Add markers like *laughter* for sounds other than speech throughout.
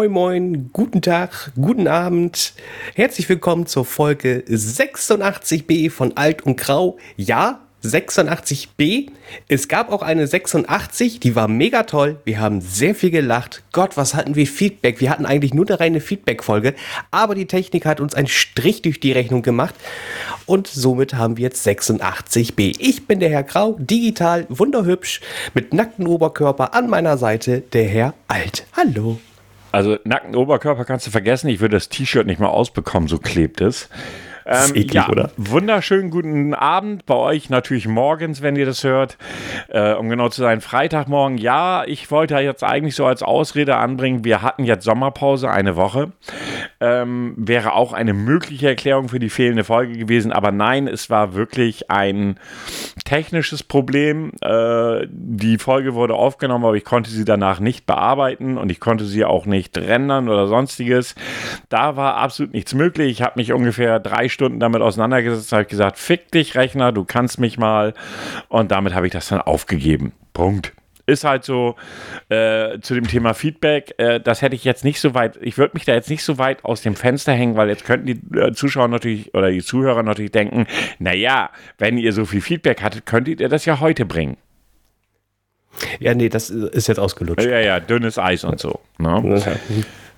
Moin Moin, guten Tag, guten Abend. Herzlich willkommen zur Folge 86b von Alt und Grau. Ja, 86b. Es gab auch eine 86, die war mega toll. Wir haben sehr viel gelacht. Gott, was hatten wir Feedback? Wir hatten eigentlich nur eine reine Feedback-Folge, aber die Technik hat uns einen Strich durch die Rechnung gemacht und somit haben wir jetzt 86b. Ich bin der Herr Grau, digital, wunderhübsch, mit nacktem Oberkörper an meiner Seite der Herr Alt. Hallo. Also nackten Oberkörper kannst du vergessen. Ich würde das T-Shirt nicht mal ausbekommen, so klebt es. Ähm, eklig, ja, oder? Wunderschönen guten Abend bei euch, natürlich morgens, wenn ihr das hört. Äh, um genau zu sein, Freitagmorgen. Ja, ich wollte jetzt eigentlich so als Ausrede anbringen, wir hatten jetzt Sommerpause, eine Woche. Ähm, wäre auch eine mögliche Erklärung für die fehlende Folge gewesen, aber nein, es war wirklich ein technisches Problem. Äh, die Folge wurde aufgenommen, aber ich konnte sie danach nicht bearbeiten und ich konnte sie auch nicht rendern oder sonstiges. Da war absolut nichts möglich. Ich habe mich ungefähr drei Stunden damit auseinandergesetzt, habe gesagt, fick dich Rechner, du kannst mich mal. Und damit habe ich das dann aufgegeben. Punkt ist halt so äh, zu dem Thema Feedback, äh, das hätte ich jetzt nicht so weit, ich würde mich da jetzt nicht so weit aus dem Fenster hängen, weil jetzt könnten die äh, Zuschauer natürlich oder die Zuhörer natürlich denken, naja, wenn ihr so viel Feedback hattet, könntet ihr das ja heute bringen. Ja, nee, das ist jetzt ausgelutscht. Ja, ja, dünnes Eis und so. Ne?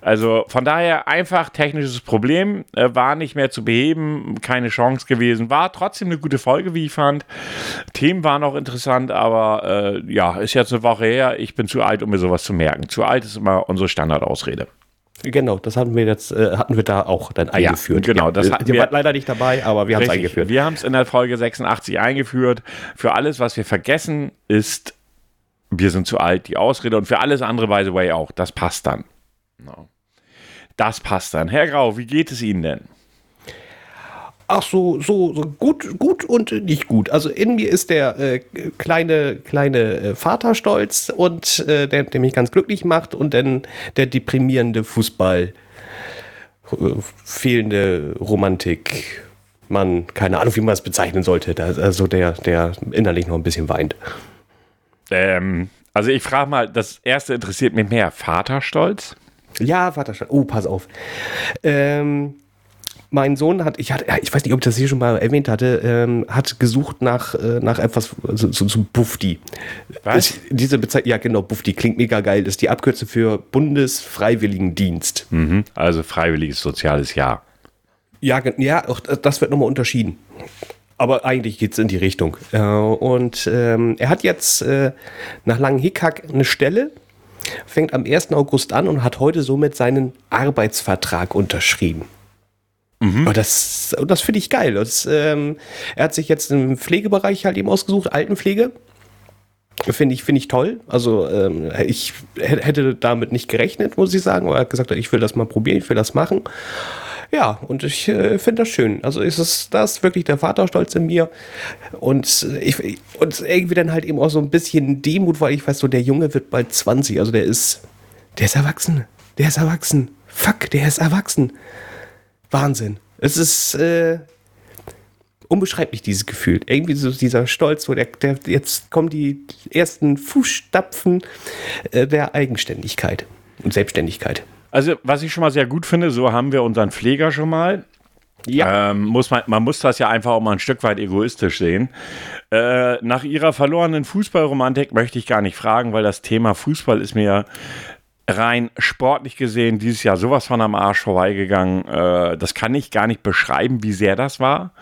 Also von daher einfach technisches Problem, äh, war nicht mehr zu beheben, keine Chance gewesen, war trotzdem eine gute Folge, wie ich fand. Themen waren auch interessant, aber äh, ja, ist jetzt eine Woche her, ich bin zu alt, um mir sowas zu merken. Zu alt ist immer unsere Standardausrede. Genau, das hatten wir jetzt, äh, hatten wir da auch dann eingeführt. Ja, genau, das ja, wir, wart leider nicht dabei, aber wir haben es eingeführt. Wir haben es in der Folge 86 eingeführt. Für alles, was wir vergessen, ist, wir sind zu alt, die Ausrede und für alles andere, by the way, auch. Das passt dann. No. Das passt dann. Herr Grau, wie geht es Ihnen denn? Ach so, so, so gut, gut und nicht gut. Also in mir ist der äh, kleine, kleine äh, Vaterstolz und äh, der, der mich ganz glücklich macht und dann der deprimierende Fußball, äh, fehlende Romantik, man, keine Ahnung, wie man es bezeichnen sollte. Also der, der innerlich noch ein bisschen weint. Ähm, also ich frage mal, das erste interessiert mich mehr. Vaterstolz? Ja, Vaterstolz. Oh, pass auf. Ähm, mein Sohn hat, ich hatte, ich weiß nicht, ob ich das hier schon mal erwähnt hatte, ähm, hat gesucht nach, äh, nach etwas, so, so, so Bufti. Was? Ist, diese Bezeichnung, ja genau, Bufti klingt mega geil, das ist die Abkürzung für Bundesfreiwilligendienst. Mhm, also freiwilliges soziales Jahr. Ja, ja, auch das wird nochmal unterschieden. Aber eigentlich geht es in die Richtung. Äh, und ähm, er hat jetzt äh, nach langem Hickhack eine Stelle fängt am 1. August an und hat heute somit seinen Arbeitsvertrag unterschrieben. Mhm. Und das, das finde ich geil. Das, ähm, er hat sich jetzt im Pflegebereich halt eben ausgesucht, Altenpflege. Finde ich, finde ich toll. Also ähm, ich hätte damit nicht gerechnet, muss ich sagen, aber er hat gesagt, ich will das mal probieren, ich will das machen. Ja, und ich äh, finde das schön. Also ist es das wirklich der Vaterstolz in mir und ich und irgendwie dann halt eben auch so ein bisschen Demut, weil ich weiß so, der Junge wird bald 20, also der ist der ist erwachsen. Der ist erwachsen. Fuck, der ist erwachsen. Wahnsinn. Es ist äh, unbeschreiblich, dieses Gefühl. Irgendwie so dieser Stolz, wo der, der jetzt kommen die ersten Fußstapfen äh, der Eigenständigkeit und Selbstständigkeit. Also, was ich schon mal sehr gut finde, so haben wir unseren Pfleger schon mal. Ja. Ähm, muss man, man muss das ja einfach auch mal ein Stück weit egoistisch sehen. Äh, nach ihrer verlorenen Fußballromantik möchte ich gar nicht fragen, weil das Thema Fußball ist mir rein sportlich gesehen dieses Jahr sowas von am Arsch vorbeigegangen. Äh, das kann ich gar nicht beschreiben, wie sehr das war.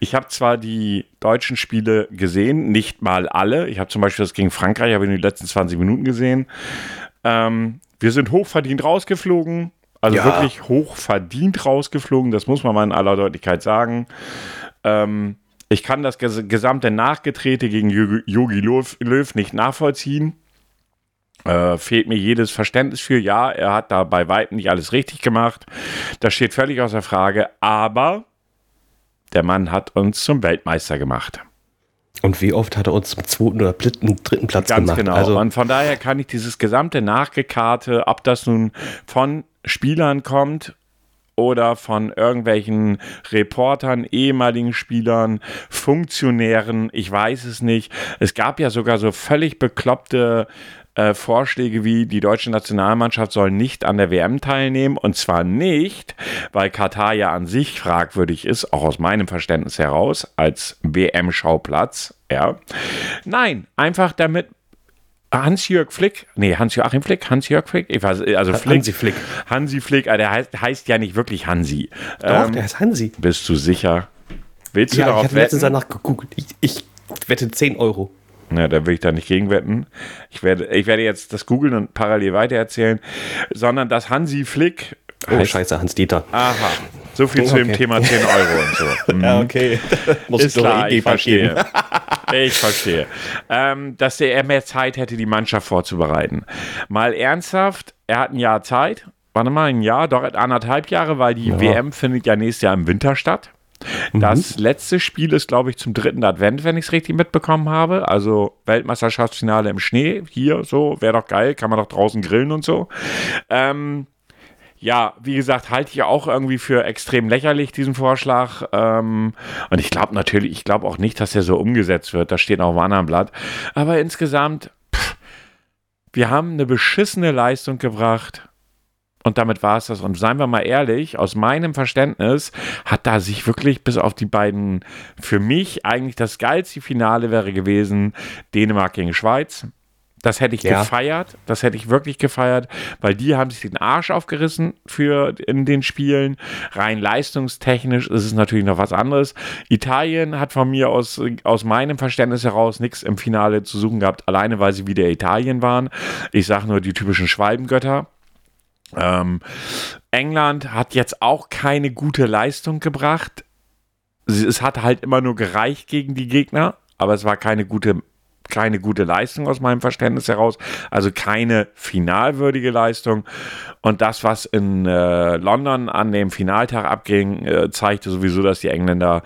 Ich habe zwar die deutschen Spiele gesehen, nicht mal alle. Ich habe zum Beispiel das gegen Frankreich, habe ich in den letzten 20 Minuten gesehen. Ähm, wir sind hochverdient rausgeflogen. Also ja. wirklich hochverdient rausgeflogen, das muss man mal in aller Deutlichkeit sagen. Ähm, ich kann das gesamte Nachgetrete gegen Yogi Löw nicht nachvollziehen. Äh, fehlt mir jedes Verständnis für. Ja, er hat da bei weitem nicht alles richtig gemacht. Das steht völlig außer Frage. Aber der Mann hat uns zum Weltmeister gemacht. Und wie oft hat er uns zum zweiten oder dritten, dritten Platz Ganz gemacht? genau. Also und von daher kann ich dieses gesamte Nachgekarte, ob das nun von Spielern kommt oder von irgendwelchen Reportern, ehemaligen Spielern, Funktionären, ich weiß es nicht. Es gab ja sogar so völlig bekloppte äh, Vorschläge wie die deutsche Nationalmannschaft soll nicht an der WM teilnehmen und zwar nicht, weil Katar ja an sich fragwürdig ist, auch aus meinem Verständnis heraus, als WM-Schauplatz. Ja. Nein, einfach damit Hans-Jörg Flick, nee, Hans-Joachim Flick, Hans-Jörg Flick, ich weiß, also Flick, Hansi Flick. Hansi Flick, der heißt, heißt ja nicht wirklich Hansi. Doch, ähm, der heißt Hansi. Bist du sicher? Willst du ja, darauf ich hatte letztens danach gegoogelt. Ich, ich wette 10 Euro. Na, da will ich da nicht gegen wetten. Ich werde, ich werde jetzt das googeln und parallel weitererzählen, sondern dass Hansi Flick. Oh, heißt, scheiße, Hans-Dieter. Aha. So viel okay. zu dem Thema 10 Euro und so. *laughs* Mhm. Ja, okay. *laughs* Muss Ist klar, ich verstehe. *laughs* ich verstehe. Ähm, dass er mehr Zeit hätte, die Mannschaft vorzubereiten. Mal ernsthaft, er hat ein Jahr Zeit. Warte mal, ein Jahr, doch anderthalb Jahre, weil die ja. WM findet ja nächstes Jahr im Winter statt. Das mhm. letzte Spiel ist, glaube ich, zum dritten Advent, wenn ich es richtig mitbekommen habe. Also Weltmeisterschaftsfinale im Schnee. Hier so, wäre doch geil, kann man doch draußen grillen und so. Ähm, ja, wie gesagt, halte ich auch irgendwie für extrem lächerlich, diesen Vorschlag. Ähm, und ich glaube natürlich, ich glaube auch nicht, dass der so umgesetzt wird. Das steht auf einem anderen Blatt. Aber insgesamt, pff, wir haben eine beschissene Leistung gebracht. Und damit war es das. Und seien wir mal ehrlich, aus meinem Verständnis hat da sich wirklich bis auf die beiden, für mich eigentlich das geilste Finale wäre gewesen, Dänemark gegen Schweiz. Das hätte ich ja. gefeiert. Das hätte ich wirklich gefeiert, weil die haben sich den Arsch aufgerissen für in den Spielen. Rein leistungstechnisch ist es natürlich noch was anderes. Italien hat von mir aus, aus meinem Verständnis heraus nichts im Finale zu suchen gehabt, alleine weil sie wieder Italien waren. Ich sage nur die typischen Schwalbengötter. Ähm, England hat jetzt auch keine gute Leistung gebracht. Es hat halt immer nur gereicht gegen die Gegner, aber es war keine gute keine gute Leistung aus meinem Verständnis heraus, also keine finalwürdige Leistung. Und das, was in äh, London an dem Finaltag abging, äh, zeigte sowieso, dass die Engländer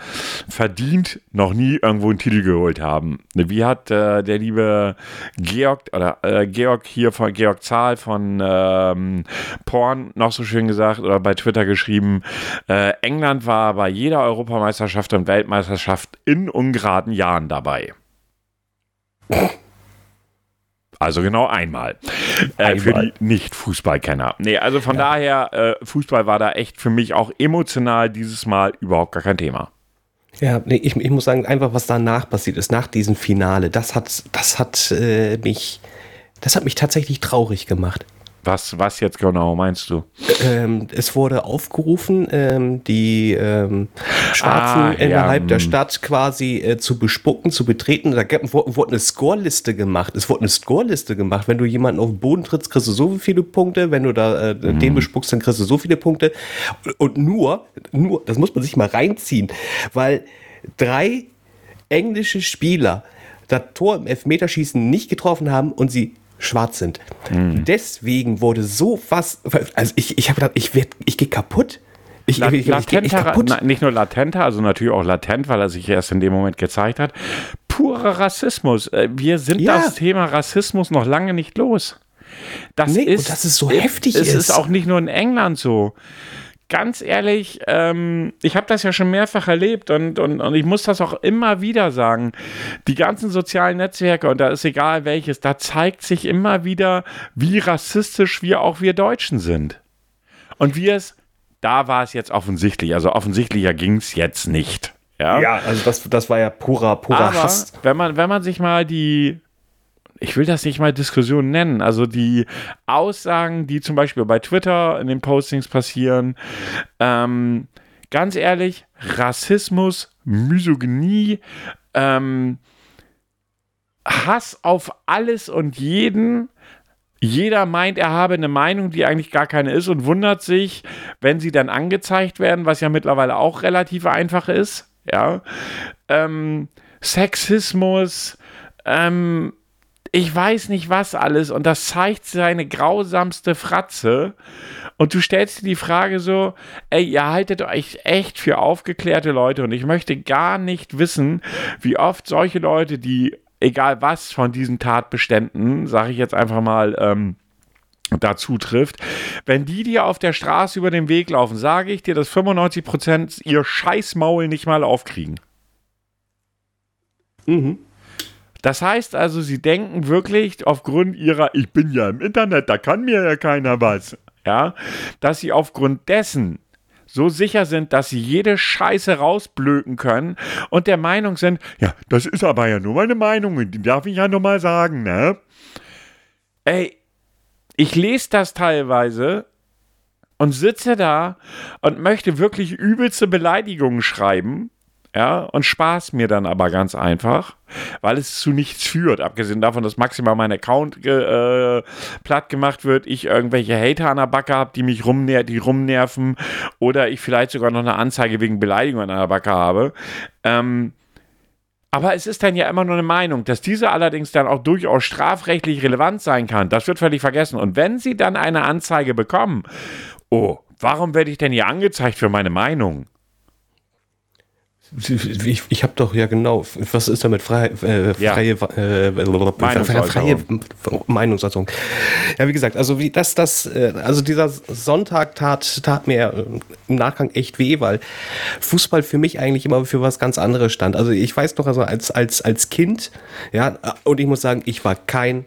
verdient noch nie irgendwo einen Titel geholt haben. Wie hat äh, der liebe Georg oder äh, Georg hier von Georg Zahl von ähm, Porn noch so schön gesagt oder bei Twitter geschrieben, äh, England war bei jeder Europameisterschaft und Weltmeisterschaft in ungeraden Jahren dabei. Also genau einmal. Äh, für die Nicht-Fußballkenner. Nee, also von ja. daher, äh, Fußball war da echt für mich auch emotional dieses Mal überhaupt gar kein Thema. Ja, nee, ich, ich muss sagen, einfach was danach passiert ist, nach diesem Finale, das hat, das hat äh, mich, das hat mich tatsächlich traurig gemacht. Was, was jetzt genau meinst du? Ähm, es wurde aufgerufen, ähm, die ähm, Schwarzen ah, innerhalb ja, der hm. Stadt quasi äh, zu bespucken, zu betreten. Da wurde eine Scoreliste gemacht. Es wurde eine Scoreliste gemacht. Wenn du jemanden auf den Boden trittst, kriegst du so viele Punkte. Wenn du da äh, mhm. den bespuckst, dann kriegst du so viele Punkte. Und nur, nur, das muss man sich mal reinziehen, weil drei englische Spieler das Tor im Elfmeterschießen nicht getroffen haben und sie schwarz sind. Mhm. Deswegen wurde so was. Also ich, ich habe gedacht, ich, werd, ich gehe kaputt. Ich, La ich, latenter, ich na, nicht nur latenter, also natürlich auch latent, weil er sich erst in dem Moment gezeigt hat. Purer Rassismus. Äh, wir sind ja. das Thema Rassismus noch lange nicht los. Das nee, ist, das ist so heftig. Es ist. ist auch nicht nur in England so ganz ehrlich, ähm, ich habe das ja schon mehrfach erlebt und, und, und ich muss das auch immer wieder sagen. Die ganzen sozialen Netzwerke, und da ist egal welches, da zeigt sich immer wieder, wie rassistisch wir auch wir Deutschen sind. Und wir es, da war es jetzt offensichtlich, also offensichtlicher ging es jetzt nicht. Ja? ja, also das, das war ja purer, purer Aber Hass. Wenn man, wenn man sich mal die ich will das nicht mal Diskussion nennen, also die Aussagen, die zum Beispiel bei Twitter in den Postings passieren, ähm, ganz ehrlich, Rassismus, Misogynie, ähm, Hass auf alles und jeden. Jeder meint, er habe eine Meinung, die eigentlich gar keine ist und wundert sich, wenn sie dann angezeigt werden, was ja mittlerweile auch relativ einfach ist. Ja. Ähm, Sexismus, ähm, ich weiß nicht was alles und das zeigt seine grausamste Fratze. Und du stellst dir die Frage so, ey, ihr haltet euch echt für aufgeklärte Leute und ich möchte gar nicht wissen, wie oft solche Leute, die egal was von diesen Tatbeständen, sage ich jetzt einfach mal, ähm, dazu trifft, wenn die dir auf der Straße über den Weg laufen, sage ich dir, dass 95% ihr Scheißmaul nicht mal aufkriegen. Mhm. Das heißt also, sie denken wirklich aufgrund ihrer, ich bin ja im Internet, da kann mir ja keiner was, ja, dass sie aufgrund dessen so sicher sind, dass sie jede Scheiße rausblöken können und der Meinung sind, ja, das ist aber ja nur meine Meinung, die darf ich ja nur mal sagen, ne? Ey, ich lese das teilweise und sitze da und möchte wirklich übelste Beleidigungen schreiben ja, und spaß mir dann aber ganz einfach, weil es zu nichts führt. Abgesehen davon, dass maximal mein Account äh, platt gemacht wird, ich irgendwelche Hater an der Backe habe, die mich rumner die rumnerven oder ich vielleicht sogar noch eine Anzeige wegen Beleidigung an der Backe habe. Ähm, aber es ist dann ja immer nur eine Meinung, dass diese allerdings dann auch durchaus strafrechtlich relevant sein kann. Das wird völlig vergessen. Und wenn Sie dann eine Anzeige bekommen, oh, warum werde ich denn hier angezeigt für meine Meinung? *laughs* Ich, ich habe doch ja genau, was ist damit frei, äh, freie, ja. äh, freie Meinungsäußerung? Ja, wie gesagt, also wie das, das, äh, also dieser Sonntag tat, tat mir äh, im Nachgang echt weh, weil Fußball für mich eigentlich immer für was ganz anderes stand. Also ich weiß noch, also als, als, als Kind, ja, und ich muss sagen, ich war kein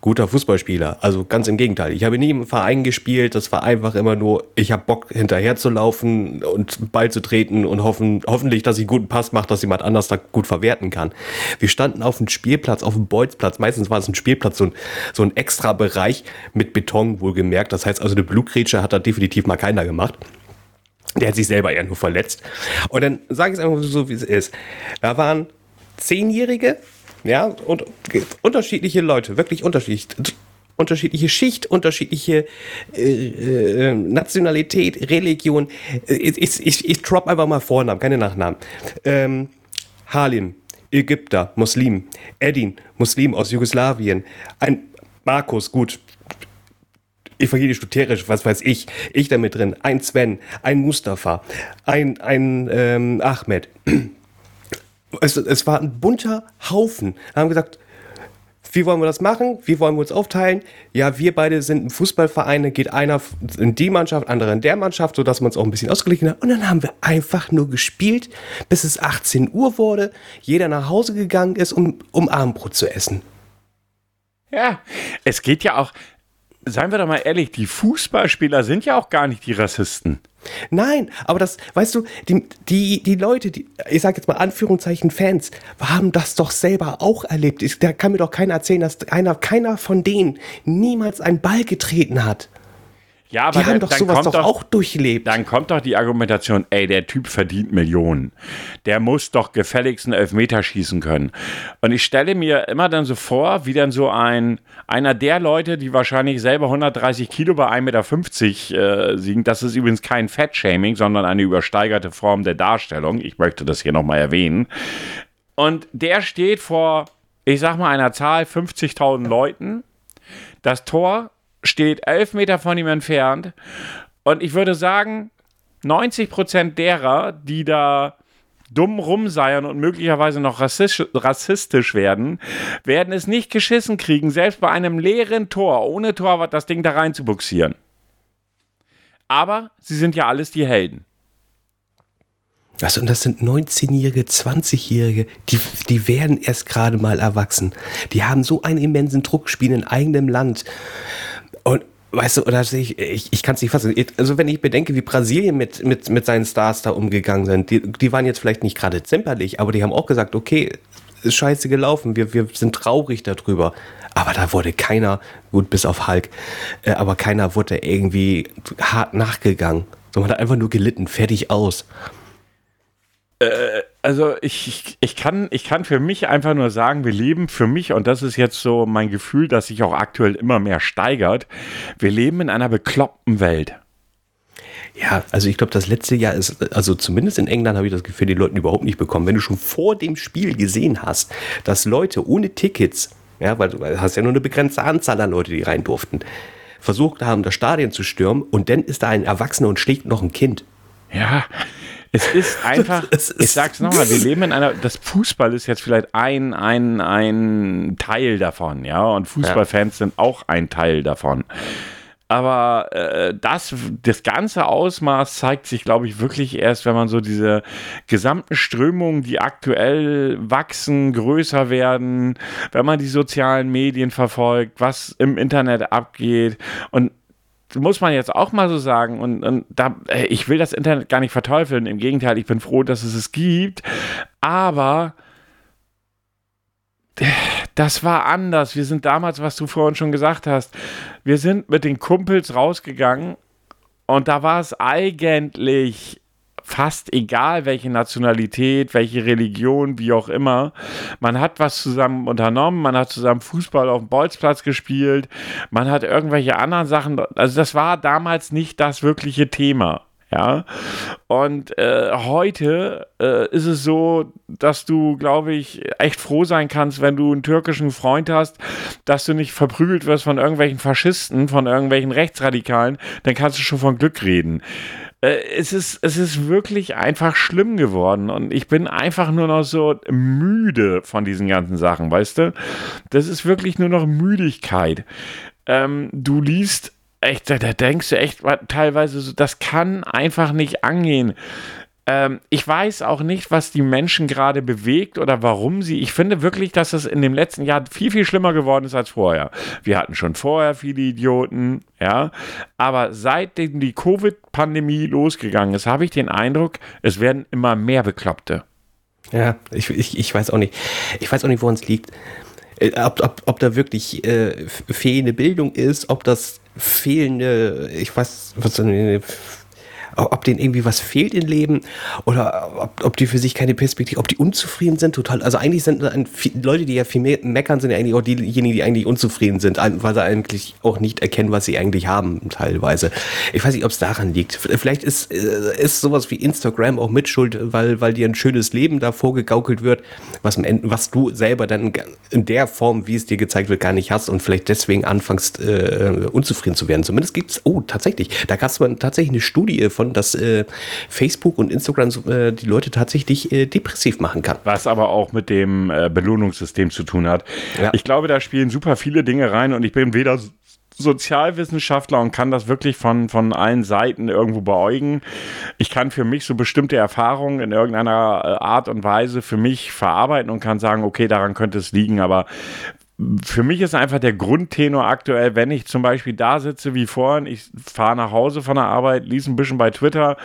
guter Fußballspieler. Also ganz im Gegenteil. Ich habe nie im Verein gespielt. Das war einfach immer nur, ich habe Bock hinterher zu laufen und Ball zu treten und hoffen, hoffentlich, dass ich einen guten Pass mache, dass jemand anders da gut verwerten kann. Wir standen auf dem Spielplatz, auf dem Bolzplatz. Meistens war es ein Spielplatz, so ein, so ein extra Bereich mit Beton wohlgemerkt. Das heißt also, eine Blutgrätsche hat da definitiv mal keiner gemacht. Der hat sich selber eher nur verletzt. Und dann sage ich es einfach so, wie es ist. Da waren Zehnjährige, ja, und unterschiedliche Leute, wirklich unterschiedlich. Unterschiedliche Schicht, unterschiedliche äh, äh, Nationalität, Religion. Ich, ich, ich drop einfach mal Vornamen, keine Nachnamen. Ähm, Halim, Ägypter, Muslim. Edin, Muslim aus Jugoslawien. Ein Markus, gut, evangelisch-lutherisch, was weiß ich, ich damit drin, ein Sven, ein Mustafa, ein, ein ähm, Ahmed es, es war ein bunter Haufen. Wir haben gesagt, wie wollen wir das machen? Wie wollen wir uns aufteilen? Ja, wir beide sind ein Fußballverein, dann geht einer in die Mannschaft, andere in der Mannschaft, sodass man uns auch ein bisschen ausgeglichen hat. Und dann haben wir einfach nur gespielt, bis es 18 Uhr wurde, jeder nach Hause gegangen ist, um, um Abendbrot zu essen. Ja, es geht ja auch, seien wir doch mal ehrlich, die Fußballspieler sind ja auch gar nicht die Rassisten. Nein, aber das, weißt du, die, die, die Leute, die, ich sag jetzt mal Anführungszeichen Fans, haben das doch selber auch erlebt. Ich, da kann mir doch keiner erzählen, dass einer, keiner von denen niemals einen Ball getreten hat. Ja, aber die haben doch sowas doch, doch, auch durchlebt. Dann kommt doch die Argumentation, ey, der Typ verdient Millionen. Der muss doch gefälligst einen Elfmeter schießen können. Und ich stelle mir immer dann so vor, wie dann so ein, einer der Leute, die wahrscheinlich selber 130 Kilo bei 1,50 Meter äh, siegen, das ist übrigens kein Fettshaming, sondern eine übersteigerte Form der Darstellung. Ich möchte das hier nochmal erwähnen. Und der steht vor, ich sag mal, einer Zahl 50.000 Leuten. Das Tor steht elf Meter von ihm entfernt. Und ich würde sagen, 90 Prozent derer, die da dumm rumseiern und möglicherweise noch rassistisch werden, werden es nicht geschissen kriegen, selbst bei einem leeren Tor, ohne Torwart das Ding da rein zu buxieren. Aber sie sind ja alles die Helden. Also, und das sind 19-Jährige, 20-Jährige, die, die werden erst gerade mal erwachsen. Die haben so einen immensen Druck, spielen in eigenem Land. Und weißt du, oder ich, ich, ich kann es nicht fassen. Also wenn ich bedenke, wie Brasilien mit, mit, mit seinen Stars da umgegangen sind, die, die waren jetzt vielleicht nicht gerade zimperlich, aber die haben auch gesagt, okay, ist scheiße gelaufen, wir, wir sind traurig darüber. Aber da wurde keiner, gut, bis auf Hulk, äh, aber keiner wurde irgendwie hart nachgegangen. So, man hat einfach nur gelitten, fertig aus. Äh, also ich, ich, ich, kann, ich kann für mich einfach nur sagen, wir leben für mich, und das ist jetzt so mein Gefühl, das sich auch aktuell immer mehr steigert, wir leben in einer bekloppten Welt. Ja, also ich glaube, das letzte Jahr ist, also zumindest in England habe ich das Gefühl, die Leute überhaupt nicht bekommen. Wenn du schon vor dem Spiel gesehen hast, dass Leute ohne Tickets, ja, weil du hast ja nur eine begrenzte Anzahl an Leute, die rein durften, versucht haben, das Stadion zu stürmen und dann ist da ein Erwachsener und schlägt noch ein Kind. Ja, es ist *laughs* einfach, es ist, ich sag's nochmal, wir leben in einer, das Fußball ist jetzt vielleicht ein, ein, ein Teil davon, ja, und Fußballfans ja. sind auch ein Teil davon. Aber äh, das, das ganze Ausmaß zeigt sich, glaube ich, wirklich erst, wenn man so diese gesamten Strömungen, die aktuell wachsen, größer werden, wenn man die sozialen Medien verfolgt, was im Internet abgeht und muss man jetzt auch mal so sagen, und, und da, äh, ich will das Internet gar nicht verteufeln, im Gegenteil, ich bin froh, dass es es gibt, aber das war anders. Wir sind damals, was du vorhin schon gesagt hast, wir sind mit den Kumpels rausgegangen und da war es eigentlich fast egal, welche Nationalität, welche Religion, wie auch immer. Man hat was zusammen unternommen, man hat zusammen Fußball auf dem Bolzplatz gespielt, man hat irgendwelche anderen Sachen. Also das war damals nicht das wirkliche Thema. Ja, und äh, heute äh, ist es so, dass du, glaube ich, echt froh sein kannst, wenn du einen türkischen Freund hast, dass du nicht verprügelt wirst von irgendwelchen Faschisten, von irgendwelchen Rechtsradikalen, dann kannst du schon von Glück reden. Äh, es, ist, es ist wirklich einfach schlimm geworden und ich bin einfach nur noch so müde von diesen ganzen Sachen, weißt du? Das ist wirklich nur noch Müdigkeit. Ähm, du liest echt, da, da denkst du echt teilweise so, das kann einfach nicht angehen. Ähm, ich weiß auch nicht, was die Menschen gerade bewegt oder warum sie. Ich finde wirklich, dass es in dem letzten Jahr viel, viel schlimmer geworden ist als vorher. Wir hatten schon vorher viele Idioten, ja. Aber seitdem die Covid-Pandemie losgegangen ist, habe ich den Eindruck, es werden immer mehr Bekloppte. Ja, ich, ich, ich weiß auch nicht. Ich weiß auch nicht, woran es liegt. Äh, ob, ob, ob da wirklich äh, fehlende Bildung ist, ob das fehlende, ich weiß, was ob denen irgendwie was fehlt im Leben oder ob, ob die für sich keine Perspektive, ob die unzufrieden sind, total. Also eigentlich sind Leute, die ja viel mehr meckern, sind ja eigentlich auch diejenigen, die eigentlich unzufrieden sind, weil sie eigentlich auch nicht erkennen, was sie eigentlich haben, teilweise. Ich weiß nicht, ob es daran liegt. Vielleicht ist, äh, ist sowas wie Instagram auch mitschuld, weil, weil dir ein schönes Leben da vorgegaukelt wird, was, was du selber dann in der Form, wie es dir gezeigt wird, gar nicht hast und vielleicht deswegen anfängst, äh, unzufrieden zu werden. Zumindest gibt es, oh, tatsächlich, da gab es tatsächlich eine Studie von davon, dass äh, Facebook und Instagram äh, die Leute tatsächlich äh, depressiv machen kann. Was aber auch mit dem äh, Belohnungssystem zu tun hat. Ja. Ich glaube, da spielen super viele Dinge rein und ich bin weder Sozialwissenschaftler und kann das wirklich von, von allen Seiten irgendwo beäugen. Ich kann für mich so bestimmte Erfahrungen in irgendeiner äh, Art und Weise für mich verarbeiten und kann sagen, okay, daran könnte es liegen, aber für mich ist einfach der Grundtenor aktuell, wenn ich zum Beispiel da sitze wie vorhin, ich fahre nach Hause von der Arbeit, lese ein bisschen bei Twitter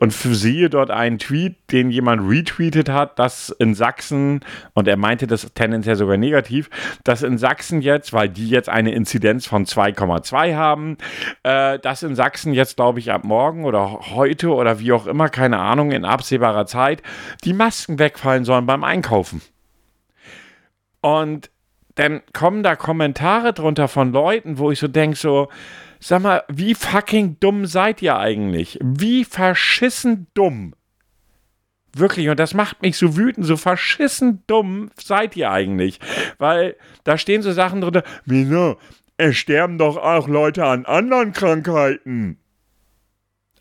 und sehe dort einen Tweet, den jemand retweetet hat, dass in Sachsen, und er meinte das tendenziell sogar negativ, dass in Sachsen jetzt, weil die jetzt eine Inzidenz von 2,2 haben, äh, dass in Sachsen jetzt, glaube ich, ab morgen oder heute oder wie auch immer, keine Ahnung, in absehbarer Zeit, die Masken wegfallen sollen beim Einkaufen. Und dann kommen da Kommentare drunter von Leuten, wo ich so denke, so, sag mal, wie fucking dumm seid ihr eigentlich? Wie verschissen dumm? Wirklich, und das macht mich so wütend, so verschissen dumm seid ihr eigentlich. Weil da stehen so Sachen drunter, wieso? Es sterben doch auch Leute an anderen Krankheiten.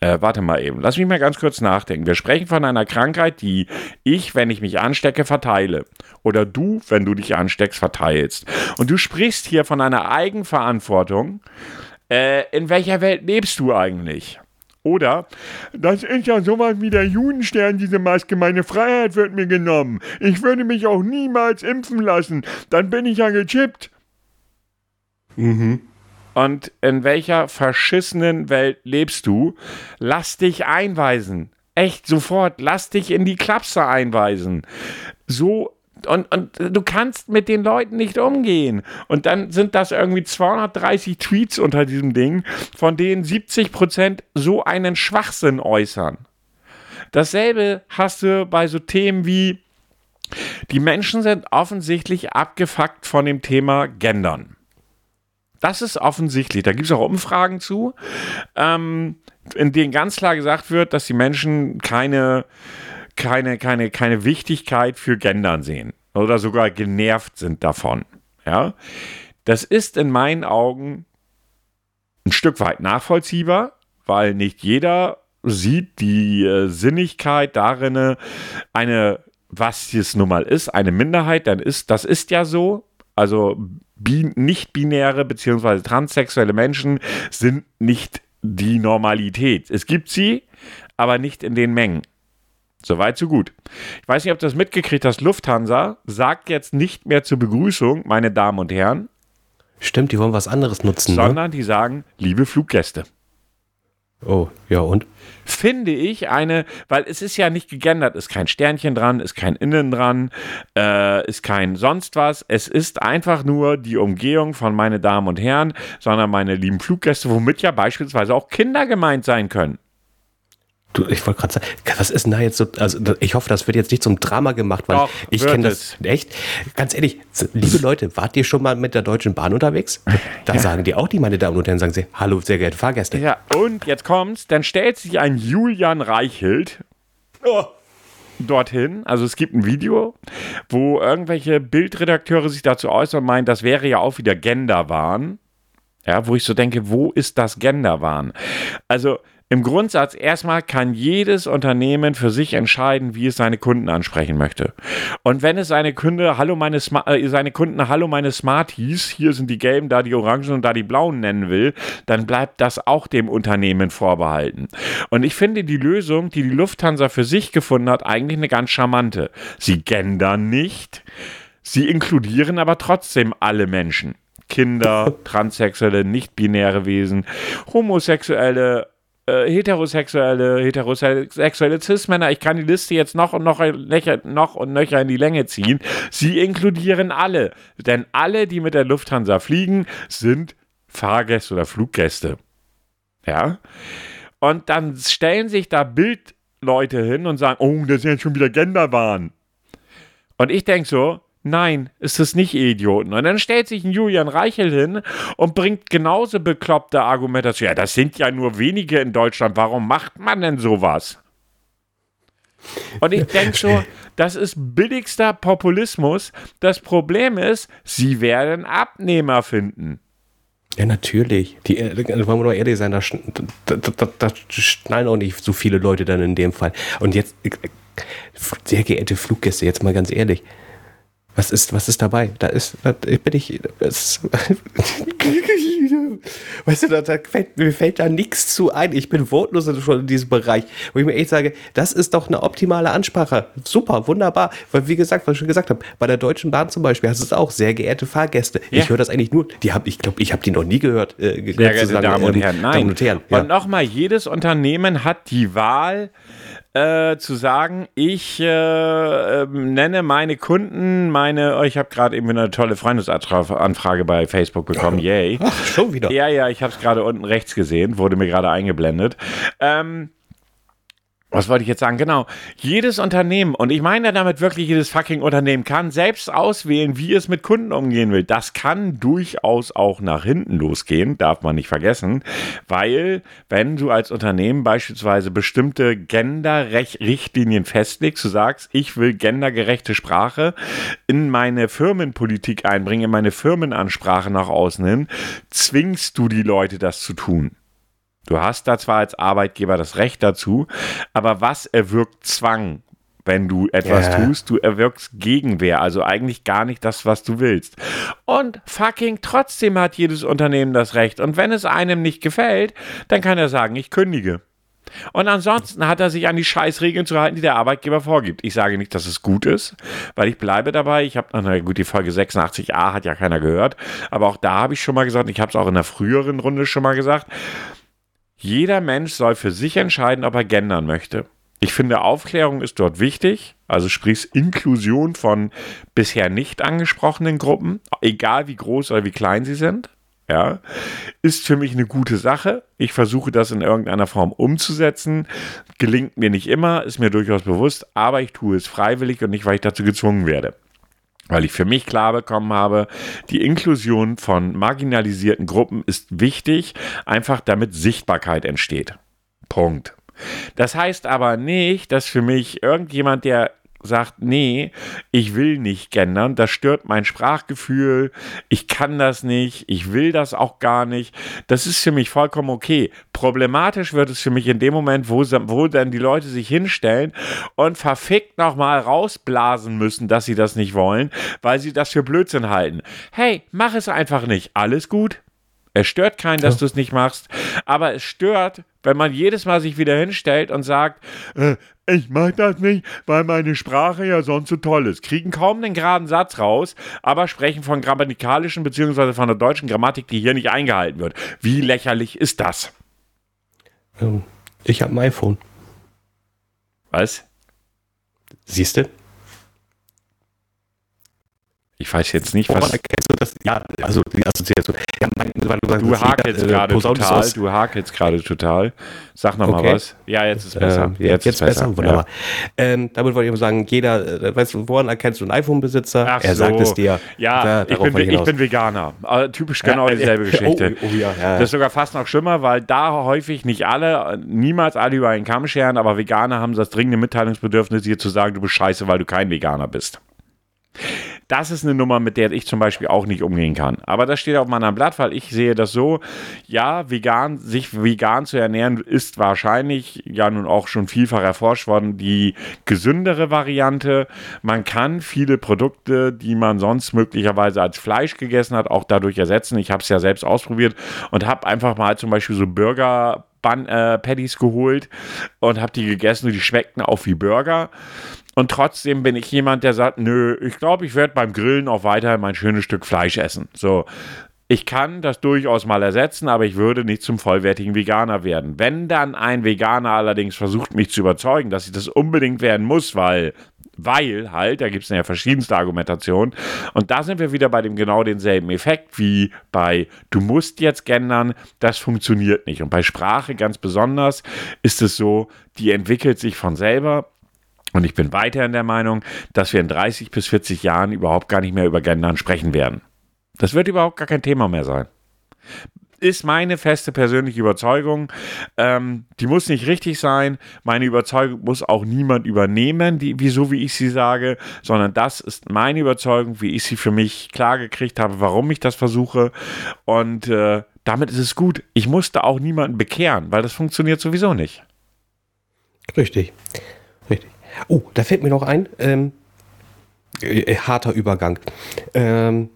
Äh, warte mal eben, lass mich mal ganz kurz nachdenken. Wir sprechen von einer Krankheit, die ich, wenn ich mich anstecke, verteile. Oder du, wenn du dich ansteckst, verteilst. Und du sprichst hier von einer Eigenverantwortung. Äh, in welcher Welt lebst du eigentlich? Oder, das ist ja sowas wie der Judenstern, diese Maske, meine Freiheit wird mir genommen. Ich würde mich auch niemals impfen lassen. Dann bin ich ja gechippt. Mhm und in welcher verschissenen Welt lebst du? Lass dich einweisen. Echt sofort, lass dich in die Klapse einweisen. So und, und du kannst mit den Leuten nicht umgehen. Und dann sind das irgendwie 230 Tweets unter diesem Ding, von denen 70 Prozent so einen Schwachsinn äußern. Dasselbe hast du bei so Themen wie, die Menschen sind offensichtlich abgefuckt von dem Thema Gendern. Das ist offensichtlich. Da gibt es auch Umfragen zu, ähm, in denen ganz klar gesagt wird, dass die Menschen keine, keine, keine, keine Wichtigkeit für Gendern sehen oder sogar genervt sind davon. Ja, das ist in meinen Augen ein Stück weit nachvollziehbar, weil nicht jeder sieht die äh, Sinnigkeit darin, eine, was es nun mal ist, eine Minderheit, dann ist, das ist ja so, Also bi nicht-binäre bzw. transsexuelle Menschen sind nicht die Normalität. Es gibt sie, aber nicht in den Mengen. Soweit, so gut. Ich weiß nicht, ob du das mitgekriegt hast. Lufthansa sagt jetzt nicht mehr zur Begrüßung, meine Damen und Herren. Stimmt, die wollen was anderes nutzen. Ne? Sondern ne? die sagen, liebe Fluggäste. Oh, ja und? Finde ich eine, weil es ist ja nicht gegendert, ist kein Sternchen dran, ist kein Innen dran, äh, ist kein sonst was. Es ist einfach nur die Umgehung von meine Damen und Herren, sondern meine lieben Fluggäste, womit ja beispielsweise auch Kinder gemeint sein können. Du, ich wollte gerade sagen, was ist denn da jetzt so, also ich hoffe, das wird jetzt nicht zum Drama gemacht, weil Doch, ich kenne das echt. Ganz ehrlich, liebe Leute, wart ihr schon mal mit der Deutschen Bahn unterwegs? *laughs* Da ja. sagen die auch die, meine Damen und Herren, sagen sie, hallo, sehr geehrte Fahrgäste. Ja, und jetzt kommt's, dann stellt sich ein Julian Reichelt oh. dorthin, also es gibt ein Video, wo irgendwelche Bildredakteure sich dazu äußern und meinen, das wäre ja auch wieder Genderwahn. Ja, wo ich so denke, wo ist das Genderwahn? Also, im Grundsatz erstmal kann jedes Unternehmen für sich entscheiden, wie es seine Kunden ansprechen möchte. Und wenn es seine Kunde, hallo meine Smart, äh, seine Kunden, hallo meine Smarties, hier sind die gelben, da die orangen und da die blauen nennen will, dann bleibt das auch dem Unternehmen vorbehalten. Und ich finde die Lösung, die die Lufthansa für sich gefunden hat, eigentlich eine ganz charmante. Sie gendern nicht, sie inkludieren aber trotzdem alle Menschen. Kinder, *laughs* Transsexuelle, nicht-binäre Wesen, Homosexuelle, äh, heterosexuelle, heterosexuelle Cis-Männer, ich kann die Liste jetzt noch und noch, noch und nöcher in die Länge ziehen. Sie inkludieren alle. Denn alle, die mit der Lufthansa fliegen, sind Fahrgäste oder Fluggäste. Ja. Und dann stellen sich da Bildleute hin und sagen, oh, das ist ja schon wieder Genderwahn. Und ich denke so, Nein, ist es nicht, Idioten. Und dann stellt sich ein Julian Reichel hin und bringt genauso bekloppte Argumentation. Ja, das sind ja nur wenige in Deutschland. Warum macht man denn sowas? Und ich denke so, das ist billigster Populismus. Das Problem ist, sie werden Abnehmer finden. Ja, natürlich. Die, äh, wollen wir doch ehrlich sein, da, da, da, da schnallen auch nicht so viele Leute dann in dem Fall. Und jetzt, äh, sehr geehrte Fluggäste, jetzt mal ganz ehrlich, was ist, was ist dabei? Da ist, da bin ich, das, *laughs* weißt du, da, da fällt, mir fällt da nichts zu ein. Ich bin wortlos schon in diesem Bereich, wo ich mir echt sage, das ist doch eine optimale Ansprache. Super, wunderbar. Weil, wie gesagt, was ich schon gesagt habe, bei der Deutschen Bahn zum Beispiel hast du es auch, sehr geehrte Fahrgäste. Ja. Ich höre das eigentlich nur, die haben, ich glaube, ich habe die noch nie gehört. Äh, sehr geehrte Damen und ähm, Herren, nein. Damen und Herren, ja. Und nochmal, jedes Unternehmen hat die Wahl, äh, zu sagen, ich äh, äh, nenne meine Kunden, meine, oh, ich habe gerade eben eine tolle Freundesanfrage bei Facebook bekommen, yay. Ach, schon wieder. Ja, ja, ich habe es gerade unten rechts gesehen, wurde mir gerade eingeblendet. Ähm, was wollte ich jetzt sagen? Genau. Jedes Unternehmen, und ich meine damit wirklich jedes fucking Unternehmen, kann selbst auswählen, wie es mit Kunden umgehen will. Das kann durchaus auch nach hinten losgehen, darf man nicht vergessen, weil wenn du als Unternehmen beispielsweise bestimmte Gender-Richtlinien festlegst, du sagst, ich will gendergerechte Sprache in meine Firmenpolitik einbringen, in meine Firmenansprache nach außen hin, zwingst du die Leute, das zu tun. Du hast da zwar als Arbeitgeber das Recht dazu, aber was erwirkt Zwang, wenn du etwas yeah. tust? Du erwirkst Gegenwehr, also eigentlich gar nicht das, was du willst. Und fucking trotzdem hat jedes Unternehmen das Recht. Und wenn es einem nicht gefällt, dann kann er sagen, ich kündige. Und ansonsten hat er sich an die Scheißregeln zu halten, die der Arbeitgeber vorgibt. Ich sage nicht, dass es gut ist, weil ich bleibe dabei. Ich habe, na gut, die Folge 86a hat ja keiner gehört, aber auch da habe ich schon mal gesagt, ich habe es auch in der früheren Runde schon mal gesagt, jeder Mensch soll für sich entscheiden, ob er gendern möchte. Ich finde, Aufklärung ist dort wichtig, also sprich Inklusion von bisher nicht angesprochenen Gruppen, egal wie groß oder wie klein sie sind. Ja, ist für mich eine gute Sache. Ich versuche das in irgendeiner Form umzusetzen. Gelingt mir nicht immer, ist mir durchaus bewusst, aber ich tue es freiwillig und nicht, weil ich dazu gezwungen werde weil ich für mich klar bekommen habe, die Inklusion von marginalisierten Gruppen ist wichtig, einfach damit Sichtbarkeit entsteht. Punkt. Das heißt aber nicht, dass für mich irgendjemand, der sagt, nee, ich will nicht gendern, das stört mein Sprachgefühl, ich kann das nicht, ich will das auch gar nicht, das ist für mich vollkommen okay. Problematisch wird es für mich in dem Moment, wo, wo dann die Leute sich hinstellen und verfickt nochmal rausblasen müssen, dass sie das nicht wollen, weil sie das für Blödsinn halten. Hey, mach es einfach nicht, alles gut. Es stört keinen, dass ja. du es nicht machst, aber es stört, wenn man jedes Mal sich wieder hinstellt und sagt, äh, ich mach das nicht, weil meine Sprache ja sonst so toll ist. Kriegen kaum den geraden Satz raus, aber sprechen von grammatikalischen bzw. von der deutschen Grammatik, die hier nicht eingehalten wird. Wie lächerlich ist das? Ähm, ich habe ein iPhone. Was? Siehst du? Ich weiß jetzt nicht, was. Erkennst du das? Ja, also die Assoziation. Ja, mein, weil du, sagst, du hakst jetzt gerade total. Du hakst jetzt gerade total. Sag noch okay. was. Ja, jetzt ist besser. Äh, jetzt, jetzt ist besser. besser. Wunderbar. Ja. Ähm, damit wollte ich sagen, jeder, äh, weißt du, woran erkennst du einen iPhone-Besitzer? Er so. sagt es dir. Ja, ich bin, ich, bin, Veganer. Aber typisch genau ja, dieselbe Geschichte. Oh, oh, ja. Das ist sogar fast noch schlimmer, weil da häufig nicht alle, niemals alle über einen Kamm scheren, aber Veganer haben das dringende Mitteilungsbedürfnis, dir zu sagen, du bist scheiße, weil du kein Veganer bist. Das ist eine Nummer, mit der ich zum Beispiel auch nicht umgehen kann. Aber das steht auf meinem Blatt, weil ich sehe das so, ja, vegan, sich vegan zu ernähren, ist wahrscheinlich ja nun auch schon vielfach erforscht worden, die gesündere Variante. Man kann viele Produkte, die man sonst möglicherweise als Fleisch gegessen hat, auch dadurch ersetzen. Ich habe es ja selbst ausprobiert und habe einfach mal zum Beispiel so Burger Bun, äh, Patties geholt und habe die gegessen und die schmeckten auch wie Burger. Und trotzdem bin ich jemand, der sagt, nö, ich glaube, ich werde beim Grillen auch weiter mein schönes Stück Fleisch essen. So. Ich kann das durchaus mal ersetzen, aber ich würde nicht zum vollwertigen Veganer werden. Wenn dann ein Veganer allerdings versucht, mich zu überzeugen, dass ich das unbedingt werden muss, weil, weil halt, da gibt es ja verschiedenste Argumentationen. Und da sind wir wieder bei dem genau denselben Effekt wie bei du musst jetzt gendern, das funktioniert nicht. Und bei Sprache ganz besonders ist es so, die entwickelt sich von selber und ich bin weiterhin der Meinung, dass wir in 30 bis 40 Jahren überhaupt gar nicht mehr über Gendern sprechen werden. Das wird überhaupt gar kein Thema mehr sein. Ist meine feste persönliche Überzeugung. Ähm, die muss nicht richtig sein. Meine Überzeugung muss auch niemand übernehmen, die, wie, so wie ich sie sage, sondern das ist meine Überzeugung, wie ich sie für mich klar gekriegt habe, warum ich das versuche. Und äh, damit ist es gut. Ich musste auch niemanden bekehren, weil das funktioniert sowieso nicht. Richtig. Oh, da fällt mir noch ein. Ähm, äh, harter Übergang. Ähm,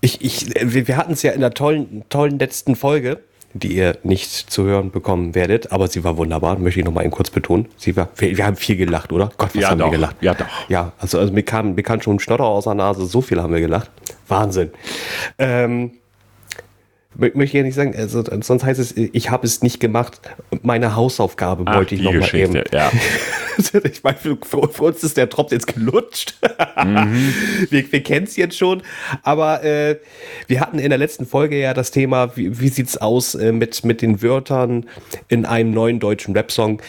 ich, ich, äh, wir hatten es ja in der tollen, tollen letzten Folge, die ihr nicht zu hören bekommen werdet, aber sie war wunderbar, möchte ich noch mal kurz betonen. Sie war, wir, wir haben viel gelacht, oder? Gott, was ja, haben doch. wir gelacht? Ja, doch. Ja, also, also mir, kam, mir kam schon ein Schnotter aus der Nase, so viel haben wir gelacht. Wahnsinn. Ähm, möchte ich ja nicht sagen, also, sonst heißt es, ich habe es nicht gemacht. Meine Hausaufgabe Ach, wollte ich noch mal eben. Ja. *laughs* ich meine, für, für, uns ist der Tropf jetzt gelutscht. Mhm. *laughs* wir wir kennen es jetzt schon. Aber äh, wir hatten in der letzten Folge ja das Thema, wie, wie sieht es aus äh, mit, mit den Wörtern in einem neuen deutschen Rap-Song.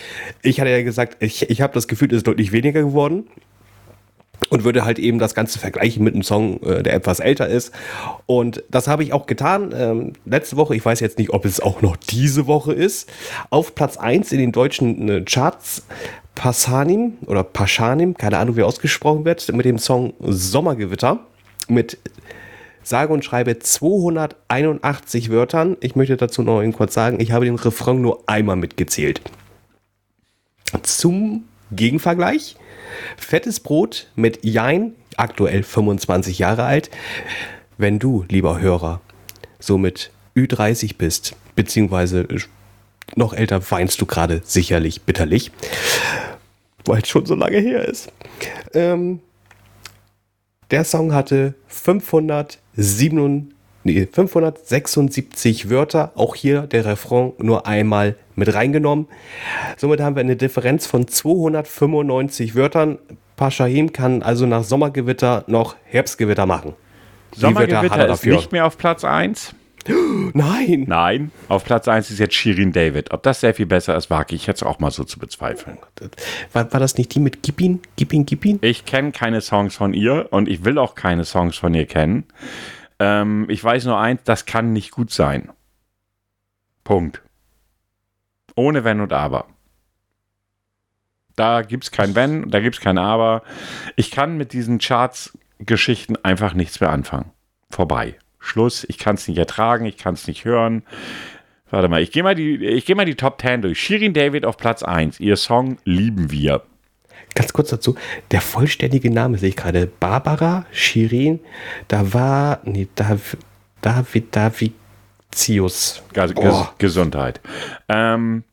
Ich hatte ja gesagt, ich, ich habe das Gefühl, es ist deutlich weniger geworden und würde halt eben das Ganze vergleichen mit einem Song, äh, der etwas älter ist. Und das habe ich auch getan. Ähm, letzte Woche, ich weiß jetzt nicht, ob es auch noch diese Woche ist, auf Platz 1 in den deutschen äh, Charts Passanim oder Paschanim, keine Ahnung, wie ausgesprochen wird, mit dem Song Sommergewitter mit sage und schreibe 281 Wörtern. Ich möchte dazu noch kurz sagen, ich habe den Refrain nur einmal mitgezählt. Zum Gegenvergleich Fettes Brot mit Jein, aktuell 25 Jahre alt. Wenn du, lieber Hörer, somit Ü30 bist, beziehungsweise noch älter, weinst du gerade sicherlich bitterlich, weil es schon so lange her ist. Ähm, der Song hatte 507 nee, 576 Wörter. Auch hier der Refrain nur einmal mit reingenommen. Somit haben wir eine Differenz von 295 Wörtern. Paschahim kann also nach Sommergewitter noch Herbstgewitter machen. Sommergewitter ist nicht mehr auf Platz 1. *gasps* Nein. Nein, auf Platz 1 ist jetzt Shirin David. Ob das sehr viel besser ist, wage ich jetzt auch mal so zu bezweifeln. War, war das nicht die mit Gippin? Gippin, Gippin? Ich kenne keine Songs von ihr und ich will auch keine Songs von ihr kennen. Ähm, ich weiß nur eins, das kann nicht gut sein. Punkt. Ohne Wenn und Aber. Da gibt es kein Wenn, da gibt es kein Aber. Ich kann mit diesen Charts-Geschichten einfach nichts mehr anfangen. Vorbei. Schluss. Ich kann es nicht ertragen, ich kann es nicht hören. Warte mal, ich gehe mal, die, geh mal die Top 10 durch. Shirin David auf Platz 1. Ihr Song Lieben wir. Ganz kurz dazu, der vollständige Name sehe ich gerade. Barbara Shirin, da war, nee, Dav, David Davicius. Oh. Gesundheit. Ähm,